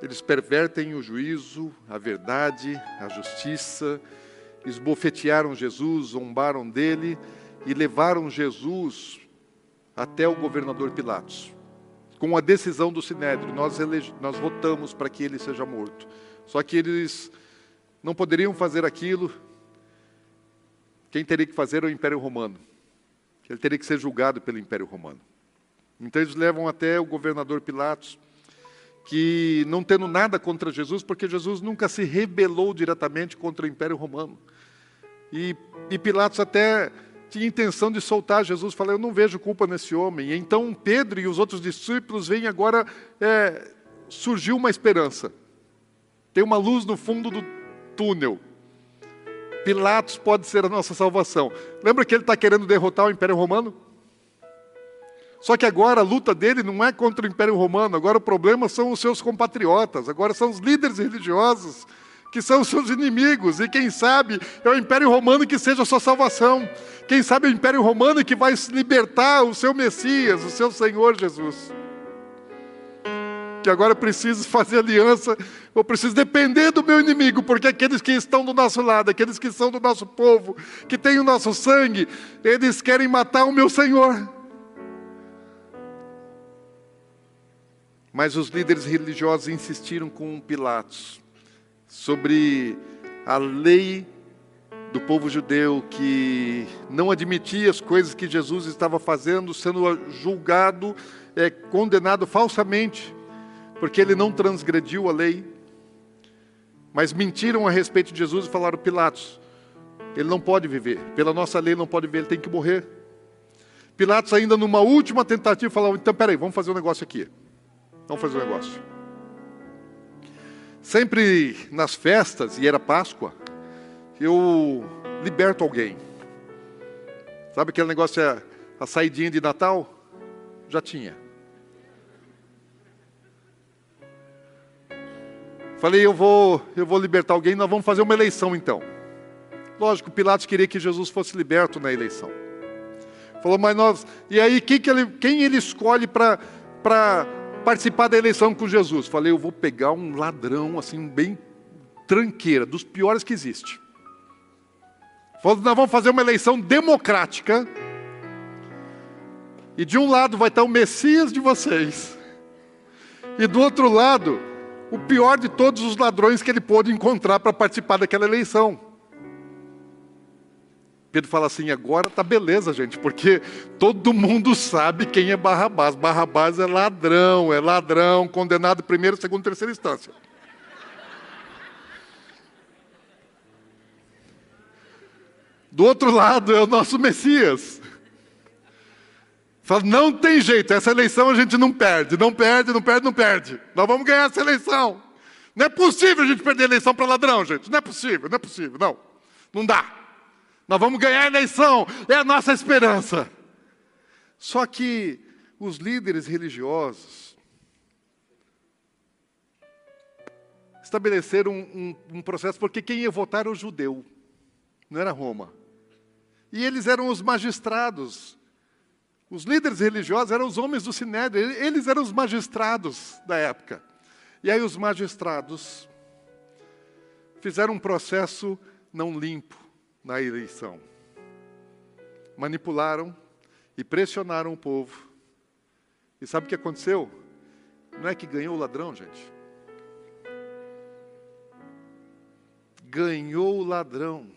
eles pervertem o juízo, a verdade, a justiça, esbofetearam Jesus, zombaram dele e levaram Jesus até o governador Pilatos com a decisão do Sinédrio, nós, elege, nós votamos para que ele seja morto. Só que eles não poderiam fazer aquilo. Quem teria que fazer é o Império Romano. Ele teria que ser julgado pelo Império Romano. Então eles levam até o governador Pilatos, que não tendo nada contra Jesus, porque Jesus nunca se rebelou diretamente contra o Império Romano. E, e Pilatos até tinha intenção de soltar Jesus, falei, eu não vejo culpa nesse homem. Então Pedro e os outros discípulos veem agora, é, surgiu uma esperança. Tem uma luz no fundo do túnel. Pilatos pode ser a nossa salvação. Lembra que ele está querendo derrotar o Império Romano? Só que agora a luta dele não é contra o Império Romano, agora o problema são os seus compatriotas, agora são os líderes religiosos que são os seus inimigos, e quem sabe é o Império Romano que seja a sua salvação, quem sabe é o Império Romano que vai libertar o seu Messias, o seu Senhor Jesus. Que agora eu preciso fazer aliança, eu preciso depender do meu inimigo, porque aqueles que estão do nosso lado, aqueles que são do nosso povo, que têm o nosso sangue, eles querem matar o meu Senhor. Mas os líderes religiosos insistiram com Pilatos sobre a lei do povo judeu que não admitia as coisas que Jesus estava fazendo, sendo julgado, é, condenado falsamente, porque ele não transgrediu a lei. Mas mentiram a respeito de Jesus e falaram: Pilatos, ele não pode viver, pela nossa lei não pode viver, ele tem que morrer. Pilatos, ainda numa última tentativa, falou: então peraí, vamos fazer um negócio aqui. Vamos fazer um negócio. Sempre nas festas, e era Páscoa, eu liberto alguém. Sabe aquele negócio, a, a saidinha de Natal? Já tinha. Falei, eu vou, eu vou libertar alguém, nós vamos fazer uma eleição então. Lógico, Pilatos queria que Jesus fosse liberto na eleição. Falou, mas nós. E aí, quem, que ele, quem ele escolhe para participar da eleição com Jesus. Falei, eu vou pegar um ladrão, assim, bem tranqueira, dos piores que existe. Falei, nós vamos fazer uma eleição democrática. E de um lado vai estar o Messias de vocês. E do outro lado, o pior de todos os ladrões que ele pôde encontrar para participar daquela eleição. Pedro fala assim: agora tá beleza, gente, porque todo mundo sabe quem é Barrabás. Barrabás é ladrão, é ladrão, condenado primeira, segunda, terceira instância. Do outro lado é o nosso Messias. Fala, não tem jeito, essa eleição a gente não perde, não perde, não perde, não perde. Nós vamos ganhar essa eleição. Não é possível a gente perder a eleição para ladrão, gente. Não é possível, não é possível, não. Não dá. Nós vamos ganhar a eleição, é a nossa esperança. Só que os líderes religiosos estabeleceram um, um, um, processo, porque quem ia votar era o judeu, não era Roma. E eles eram os magistrados. Os líderes religiosos eram os homens do Sinédrio, eles eram os magistrados da época. E aí os magistrados fizeram um processo não limpo na eleição. Manipularam e pressionaram o povo. E sabe o que aconteceu? Não é que ganhou o ladrão, gente. Ganhou o ladrão.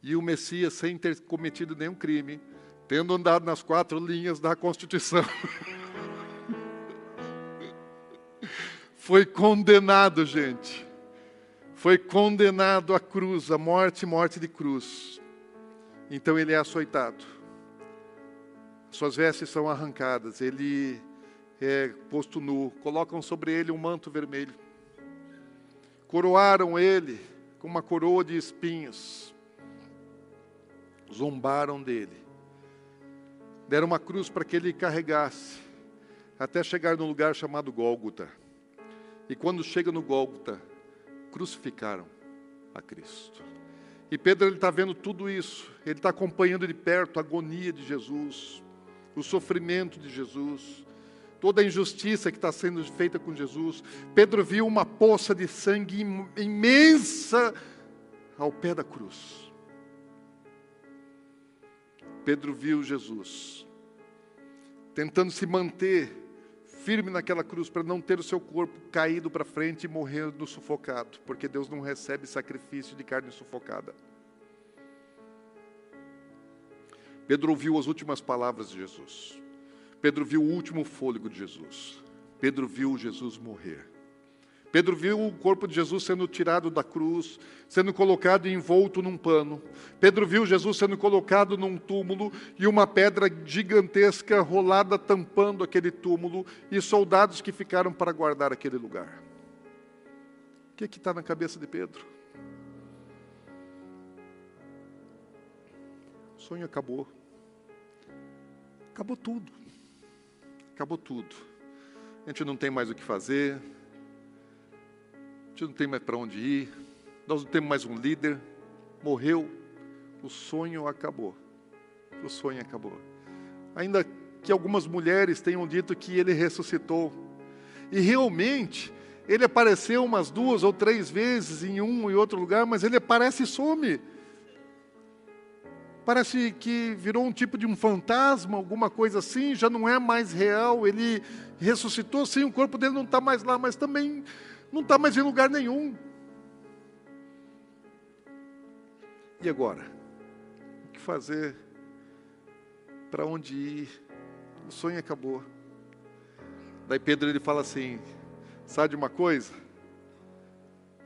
E o Messias, sem ter cometido nenhum crime, tendo andado nas quatro linhas da Constituição, foi condenado, gente foi condenado à cruz, à morte, morte de cruz. Então ele é açoitado. Suas vestes são arrancadas, ele é posto nu, colocam sobre ele um manto vermelho. Coroaram ele com uma coroa de espinhos. Zombaram dele. Deram uma cruz para que ele carregasse, até chegar num lugar chamado Gólgota. E quando chega no Gólgota, crucificaram a Cristo. E Pedro ele está vendo tudo isso, ele está acompanhando de perto a agonia de Jesus, o sofrimento de Jesus, toda a injustiça que está sendo feita com Jesus. Pedro viu uma poça de sangue imensa ao pé da cruz. Pedro viu Jesus tentando se manter firme naquela cruz para não ter o seu corpo caído para frente e morrer no sufocado, porque Deus não recebe sacrifício de carne sufocada. Pedro ouviu as últimas palavras de Jesus. Pedro viu o último fôlego de Jesus. Pedro viu Jesus morrer. Pedro viu o corpo de Jesus sendo tirado da cruz, sendo colocado e envolto num pano. Pedro viu Jesus sendo colocado num túmulo e uma pedra gigantesca rolada tampando aquele túmulo e soldados que ficaram para guardar aquele lugar. O que é está na cabeça de Pedro? O sonho acabou. Acabou tudo. Acabou tudo. A gente não tem mais o que fazer gente não tem mais para onde ir, nós não temos mais um líder, morreu, o sonho acabou. O sonho acabou. Ainda que algumas mulheres tenham dito que ele ressuscitou. E realmente, ele apareceu umas duas ou três vezes em um e outro lugar, mas ele aparece e some. Parece que virou um tipo de um fantasma, alguma coisa assim, já não é mais real. Ele ressuscitou, sim, o corpo dele não está mais lá, mas também não está mais em lugar nenhum. E agora? O que fazer? Para onde ir? O sonho acabou. Daí Pedro ele fala assim: sabe de uma coisa?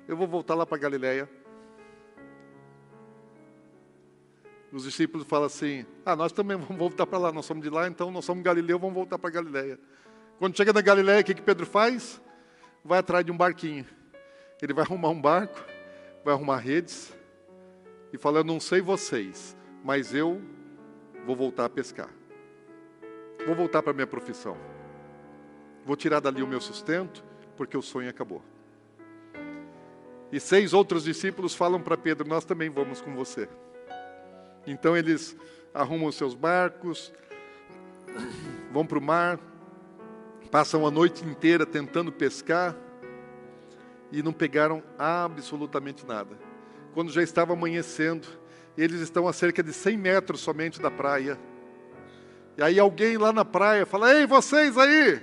Eu vou voltar lá para Galiléia. Os discípulos falam assim: Ah, nós também vamos voltar para lá, nós somos de lá, então nós somos Galileu, vamos voltar para Galiléia. Quando chega na Galiléia, o que, que Pedro faz? Vai atrás de um barquinho. Ele vai arrumar um barco, vai arrumar redes e fala: não sei vocês, mas eu vou voltar a pescar. Vou voltar para a minha profissão. Vou tirar dali o meu sustento, porque o sonho acabou. E seis outros discípulos falam para Pedro: Nós também vamos com você. Então eles arrumam seus barcos, vão para o mar, Passam a noite inteira tentando pescar e não pegaram absolutamente nada. Quando já estava amanhecendo, eles estão a cerca de 100 metros somente da praia. E aí alguém lá na praia fala: Ei, vocês aí,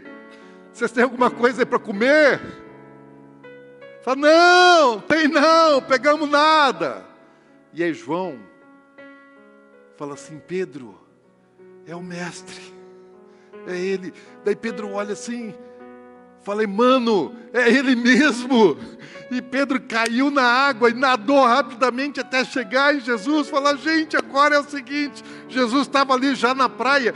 vocês têm alguma coisa aí para comer? Fala: Não, tem não, pegamos nada. E aí João fala assim: Pedro, é o mestre é ele. Daí Pedro olha assim, falei, mano, é ele mesmo. E Pedro caiu na água e nadou rapidamente até chegar em Jesus. Fala, gente, agora é o seguinte: Jesus estava ali já na praia,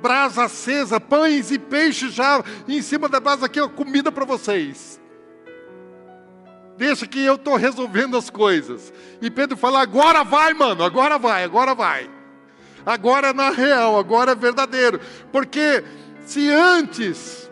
brasa acesa, pães e peixes já em cima da brasa aqui, ó, comida para vocês. Deixa que eu estou resolvendo as coisas. E Pedro fala: agora vai, mano, agora vai, agora vai agora na real, agora é verdadeiro. Porque se antes,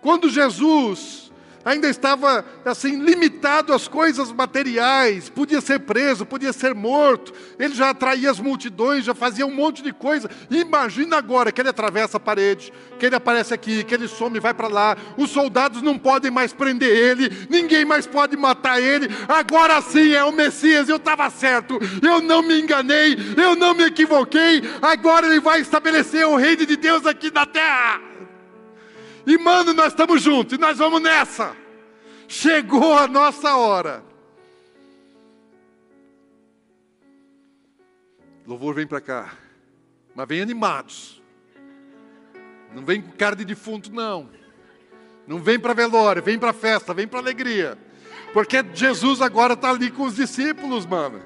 quando Jesus ainda estava assim limitado às coisas materiais, podia ser preso, podia ser morto, ele já atraía as multidões, já fazia um monte de coisa. Imagina agora que ele atravessa a parede, que ele aparece aqui, que ele some vai para lá. Os soldados não podem mais prender ele, ninguém mais pode matar ele. Agora sim é o Messias, eu estava certo, eu não me enganei, eu não me equivoquei. Agora ele vai estabelecer o reino de Deus aqui na terra. E mano, nós estamos juntos e nós vamos nessa. Chegou a nossa hora. Louvor vem para cá, mas vem animados. Não vem com cara de defunto, não. Não vem para velório, vem para festa, vem para alegria. Porque Jesus agora está ali com os discípulos, mano.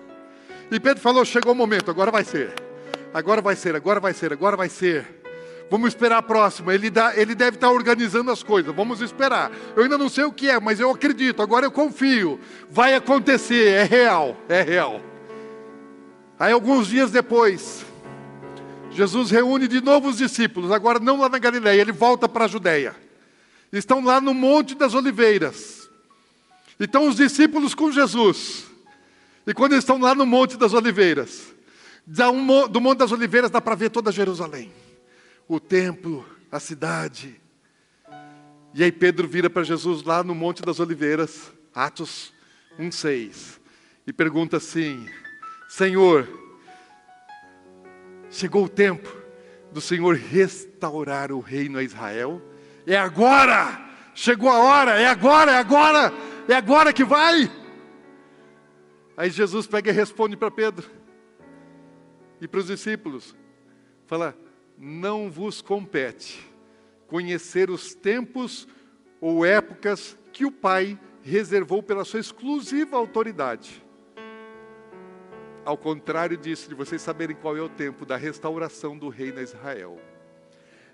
E Pedro falou: chegou o momento, agora vai ser. Agora vai ser, agora vai ser, agora vai ser. Vamos esperar a próxima. Ele, dá, ele deve estar organizando as coisas. Vamos esperar. Eu ainda não sei o que é, mas eu acredito. Agora eu confio. Vai acontecer. É real. É real. Aí, alguns dias depois, Jesus reúne de novo os discípulos. Agora, não lá na Galileia. Ele volta para a Judéia. Estão lá no Monte das Oliveiras. E estão os discípulos com Jesus. E quando estão lá no Monte das Oliveiras, do Monte das Oliveiras dá para ver toda Jerusalém o templo, a cidade. E aí Pedro vira para Jesus lá no Monte das Oliveiras, Atos 1,6, e pergunta assim: Senhor, chegou o tempo do Senhor restaurar o reino a Israel? É agora! Chegou a hora, é agora, é agora, é agora que vai! Aí Jesus pega e responde para Pedro e para os discípulos: fala, não vos compete conhecer os tempos ou épocas que o Pai reservou pela sua exclusiva autoridade. Ao contrário disso, de vocês saberem qual é o tempo da restauração do reino a Israel.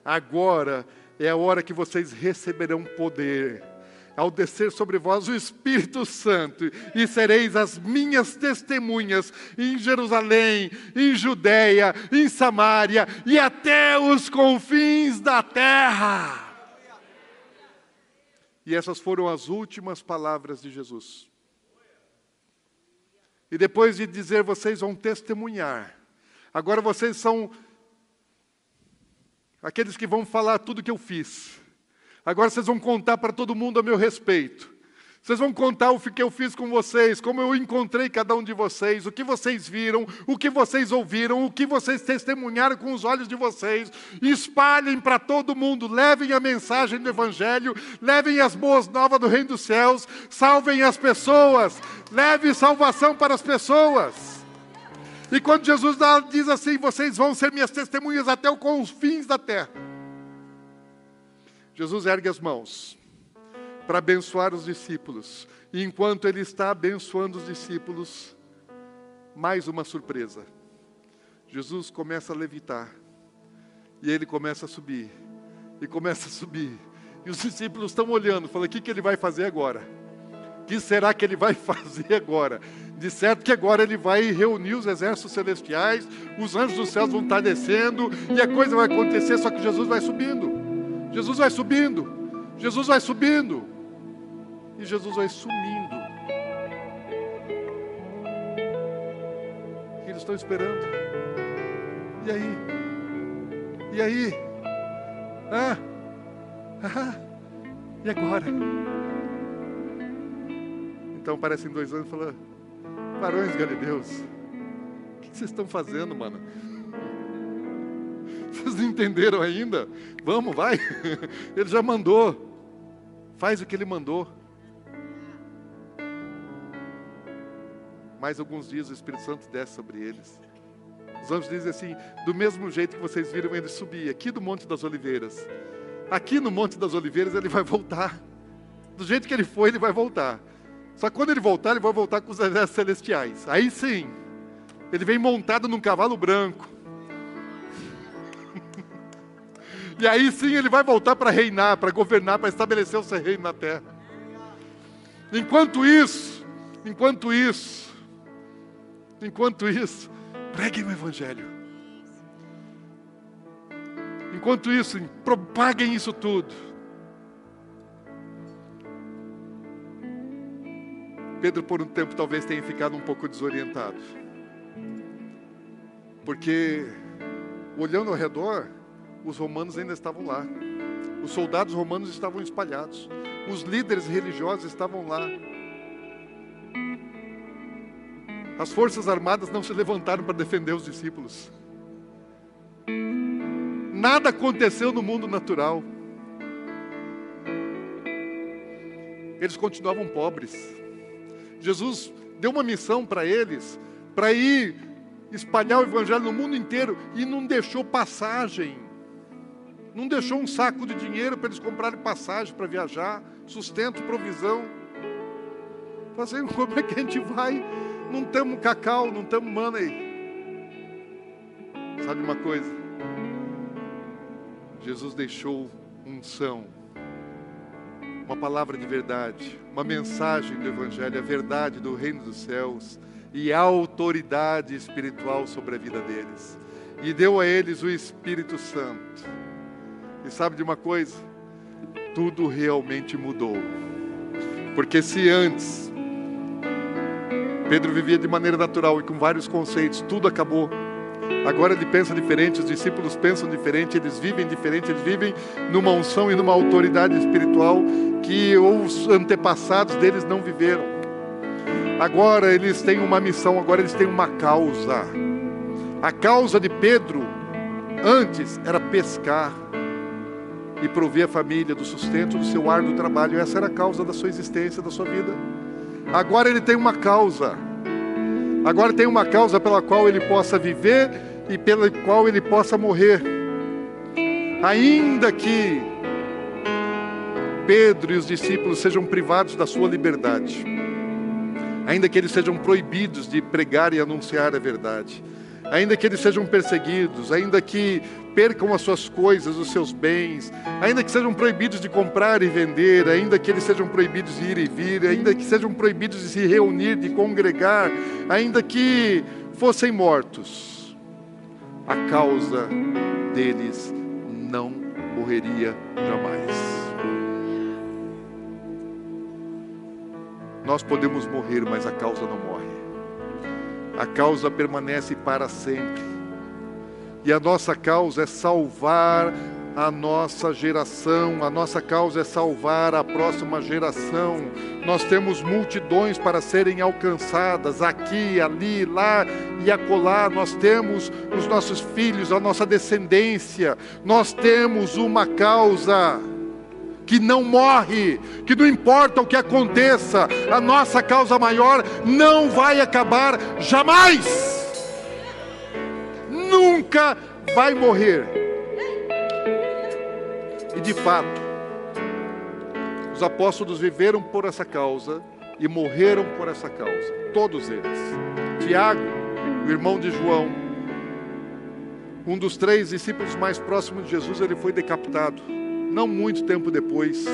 Agora é a hora que vocês receberão poder ao descer sobre vós o Espírito Santo, e sereis as minhas testemunhas em Jerusalém, em Judéia, em Samaria e até os confins da terra. E essas foram as últimas palavras de Jesus. E depois de dizer, vocês vão testemunhar. Agora vocês são aqueles que vão falar tudo que eu fiz. Agora vocês vão contar para todo mundo a meu respeito. Vocês vão contar o que eu fiz com vocês, como eu encontrei cada um de vocês, o que vocês viram, o que vocês ouviram, o que vocês testemunharam com os olhos de vocês. Espalhem para todo mundo, levem a mensagem do Evangelho, levem as boas novas do Reino dos Céus, salvem as pessoas, leve salvação para as pessoas. E quando Jesus diz assim: vocês vão ser minhas testemunhas até os confins da terra. Jesus ergue as mãos para abençoar os discípulos. E enquanto ele está abençoando os discípulos, mais uma surpresa. Jesus começa a levitar. E ele começa a subir. E começa a subir. E os discípulos estão olhando, falando: o que, que ele vai fazer agora? O que será que ele vai fazer agora? De certo que agora ele vai reunir os exércitos celestiais, os anjos dos céus vão estar descendo, e a coisa vai acontecer, só que Jesus vai subindo. Jesus vai subindo, Jesus vai subindo, e Jesus vai sumindo. Eles estão esperando. E aí? E aí? Ah, ah, e agora? Então parecem dois anos falando, varões galileus, o que vocês estão fazendo, mano? Vocês não entenderam ainda? Vamos, vai. Ele já mandou. Faz o que ele mandou. Mais alguns dias o Espírito Santo desce sobre eles. Os anjos dizem assim: do mesmo jeito que vocês viram ele subir aqui do Monte das Oliveiras, aqui no Monte das Oliveiras ele vai voltar. Do jeito que ele foi, ele vai voltar. Só que quando ele voltar, ele vai voltar com os exércitos celestiais. Aí sim, ele vem montado num cavalo branco. E aí sim ele vai voltar para reinar, para governar, para estabelecer o seu reino na terra. Enquanto isso, enquanto isso, enquanto isso, preguem o Evangelho. Enquanto isso, propaguem isso tudo. Pedro, por um tempo, talvez tenha ficado um pouco desorientado. Porque, olhando ao redor, os romanos ainda estavam lá. Os soldados romanos estavam espalhados. Os líderes religiosos estavam lá. As forças armadas não se levantaram para defender os discípulos. Nada aconteceu no mundo natural. Eles continuavam pobres. Jesus deu uma missão para eles, para ir espalhar o evangelho no mundo inteiro e não deixou passagem não deixou um saco de dinheiro para eles comprarem passagem para viajar, sustento, provisão. Fazendo assim, como é que a gente vai? Não temos cacau, não temos money. Sabe uma coisa? Jesus deixou unção, uma palavra de verdade, uma mensagem do Evangelho, a verdade do reino dos céus e a autoridade espiritual sobre a vida deles. E deu a eles o Espírito Santo e sabe de uma coisa? Tudo realmente mudou. Porque se antes Pedro vivia de maneira natural e com vários conceitos, tudo acabou. Agora ele pensa diferente, os discípulos pensam diferente, eles vivem diferente, eles vivem numa unção e numa autoridade espiritual que os antepassados deles não viveram. Agora eles têm uma missão, agora eles têm uma causa. A causa de Pedro antes era pescar e prover a família do sustento do seu árduo trabalho. Essa era a causa da sua existência, da sua vida. Agora ele tem uma causa. Agora tem uma causa pela qual ele possa viver e pela qual ele possa morrer. Ainda que Pedro e os discípulos sejam privados da sua liberdade, ainda que eles sejam proibidos de pregar e anunciar a verdade, ainda que eles sejam perseguidos, ainda que percam as suas coisas, os seus bens, ainda que sejam proibidos de comprar e vender, ainda que eles sejam proibidos de ir e vir, ainda que sejam proibidos de se reunir, de congregar, ainda que fossem mortos, a causa deles não morreria jamais. Nós podemos morrer, mas a causa não morre a causa permanece para sempre. E a nossa causa é salvar a nossa geração, a nossa causa é salvar a próxima geração. Nós temos multidões para serem alcançadas aqui, ali, lá e acolá. Nós temos os nossos filhos, a nossa descendência. Nós temos uma causa que não morre, que não importa o que aconteça, a nossa causa maior não vai acabar jamais. Nunca vai morrer. E de fato, os apóstolos viveram por essa causa e morreram por essa causa, todos eles. Tiago, o irmão de João, um dos três discípulos mais próximos de Jesus, ele foi decapitado não muito tempo depois.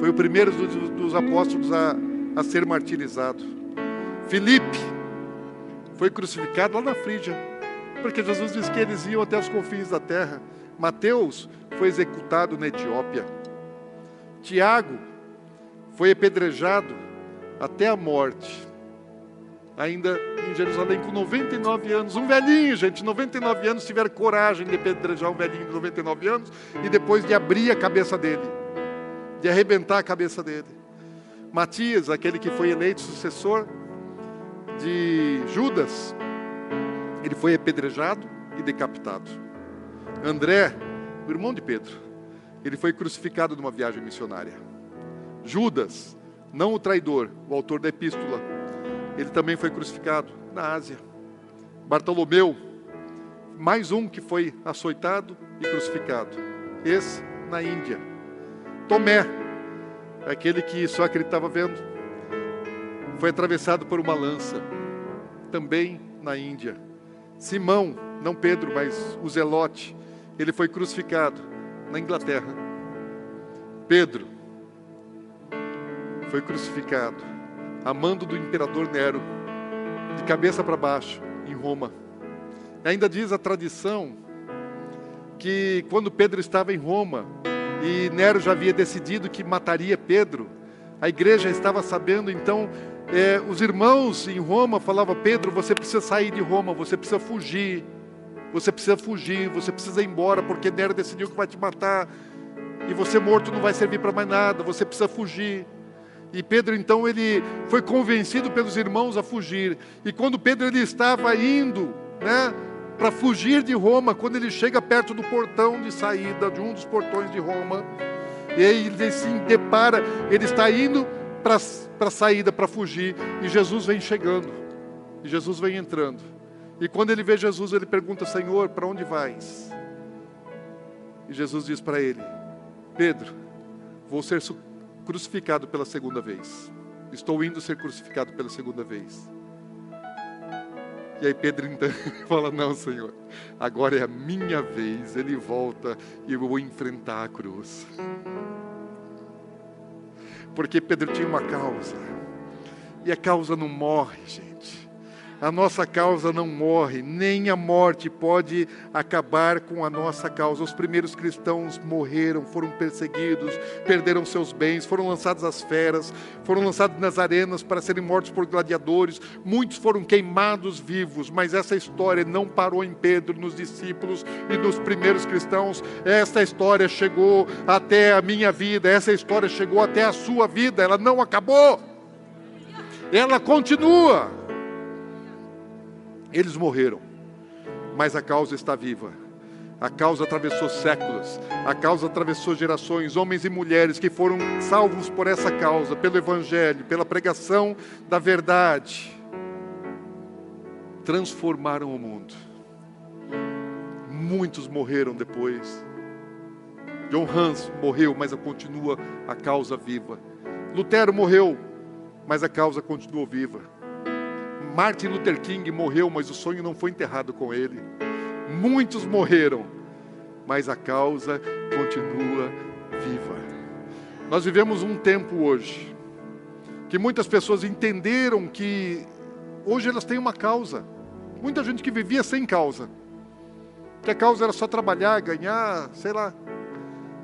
Foi o primeiro dos, dos apóstolos a, a ser martirizado. Filipe foi crucificado lá na Frígia, porque Jesus disse que eles iam até os confins da terra. Mateus foi executado na Etiópia. Tiago foi apedrejado até a morte ainda em Jerusalém com 99 anos. Um velhinho, gente, 99 anos, tiver coragem de apedrejar um velhinho de 99 anos e depois de abrir a cabeça dele, de arrebentar a cabeça dele. Matias, aquele que foi eleito sucessor de Judas, ele foi apedrejado e decapitado. André, o irmão de Pedro, ele foi crucificado numa viagem missionária. Judas, não o traidor, o autor da epístola, ele também foi crucificado na Ásia. Bartolomeu, mais um que foi açoitado e crucificado. Esse na Índia. Tomé, aquele que só acreditava vendo, foi atravessado por uma lança, também na Índia. Simão, não Pedro, mas o Zelote, ele foi crucificado na Inglaterra. Pedro foi crucificado amando do imperador Nero, de cabeça para baixo, em Roma. E ainda diz a tradição que quando Pedro estava em Roma e Nero já havia decidido que mataria Pedro, a igreja estava sabendo, então é, os irmãos em Roma falavam: Pedro, você precisa sair de Roma, você precisa fugir, você precisa fugir, você precisa ir embora, porque Nero decidiu que vai te matar e você morto não vai servir para mais nada, você precisa fugir. E Pedro então ele foi convencido pelos irmãos a fugir. E quando Pedro ele estava indo, né, para fugir de Roma, quando ele chega perto do portão de saída de um dos portões de Roma, e ele se depara, ele está indo para a saída para fugir, e Jesus vem chegando. E Jesus vem entrando. E quando ele vê Jesus, ele pergunta: Senhor, para onde vais? E Jesus diz para ele: Pedro, vou ser crucificado pela segunda vez. Estou indo ser crucificado pela segunda vez. E aí Pedro então fala: Não, Senhor, agora é a minha vez. Ele volta e eu vou enfrentar a cruz. Porque Pedro tinha uma causa. E a causa não morre, gente. A nossa causa não morre, nem a morte pode acabar com a nossa causa. Os primeiros cristãos morreram, foram perseguidos, perderam seus bens, foram lançados às feras, foram lançados nas arenas para serem mortos por gladiadores. Muitos foram queimados vivos, mas essa história não parou em Pedro, nos discípulos e nos primeiros cristãos. Essa história chegou até a minha vida, essa história chegou até a sua vida, ela não acabou. Ela continua. Eles morreram, mas a causa está viva. A causa atravessou séculos, a causa atravessou gerações, homens e mulheres que foram salvos por essa causa, pelo Evangelho, pela pregação da verdade, transformaram o mundo. Muitos morreram depois, John Hans morreu, mas continua a causa viva. Lutero morreu, mas a causa continuou viva. Martin Luther King morreu, mas o sonho não foi enterrado com ele. Muitos morreram, mas a causa continua viva. Nós vivemos um tempo hoje que muitas pessoas entenderam que hoje elas têm uma causa. Muita gente que vivia sem causa. Que a causa era só trabalhar, ganhar, sei lá.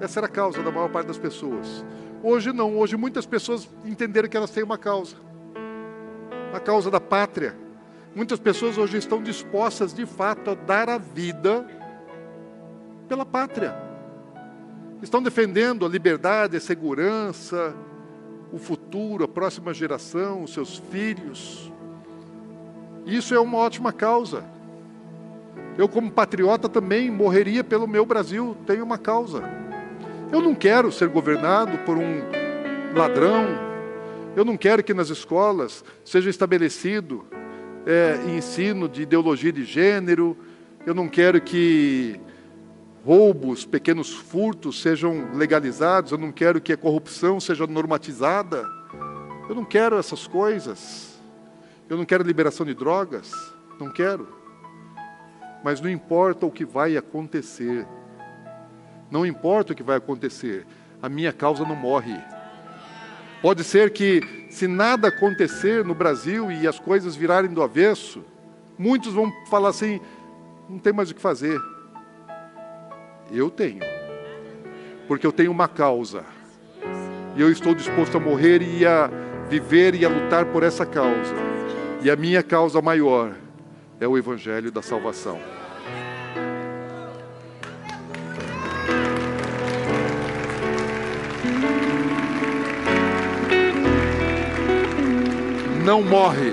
Essa era a causa da maior parte das pessoas. Hoje não, hoje muitas pessoas entenderam que elas têm uma causa. A causa da pátria. Muitas pessoas hoje estão dispostas de fato a dar a vida pela pátria. Estão defendendo a liberdade, a segurança, o futuro, a próxima geração, os seus filhos. Isso é uma ótima causa. Eu, como patriota, também morreria pelo meu Brasil, tenho uma causa. Eu não quero ser governado por um ladrão. Eu não quero que nas escolas seja estabelecido é, ensino de ideologia de gênero. Eu não quero que roubos, pequenos furtos sejam legalizados. Eu não quero que a corrupção seja normatizada. Eu não quero essas coisas. Eu não quero liberação de drogas. Não quero. Mas não importa o que vai acontecer. Não importa o que vai acontecer, a minha causa não morre. Pode ser que, se nada acontecer no Brasil e as coisas virarem do avesso, muitos vão falar assim: não tem mais o que fazer. Eu tenho, porque eu tenho uma causa, e eu estou disposto a morrer e a viver e a lutar por essa causa, e a minha causa maior é o Evangelho da salvação. Não morre.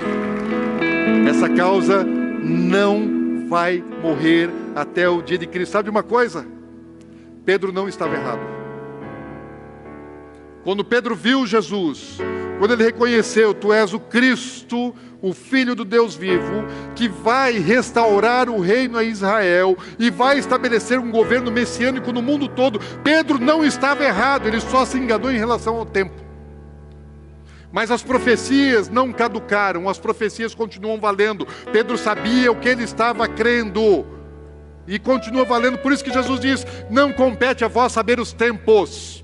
Essa causa não vai morrer até o dia de Cristo. Sabe uma coisa? Pedro não estava errado. Quando Pedro viu Jesus, quando ele reconheceu, tu és o Cristo, o Filho do Deus vivo, que vai restaurar o reino a Israel e vai estabelecer um governo messiânico no mundo todo, Pedro não estava errado, ele só se enganou em relação ao tempo. Mas as profecias não caducaram, as profecias continuam valendo. Pedro sabia o que ele estava crendo e continua valendo. Por isso que Jesus diz: Não compete a vós saber os tempos.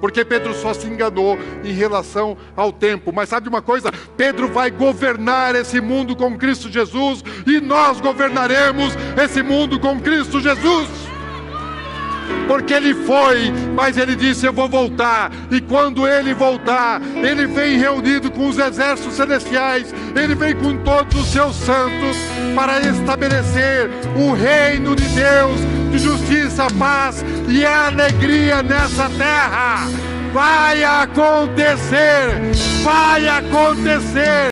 Porque Pedro só se enganou em relação ao tempo. Mas sabe uma coisa? Pedro vai governar esse mundo com Cristo Jesus e nós governaremos esse mundo com Cristo Jesus porque ele foi, mas ele disse: Eu vou voltar. E quando ele voltar, ele vem reunido com os exércitos celestiais, ele vem com todos os seus santos para estabelecer o reino de Deus de justiça, paz e alegria nessa terra. Vai acontecer, vai acontecer.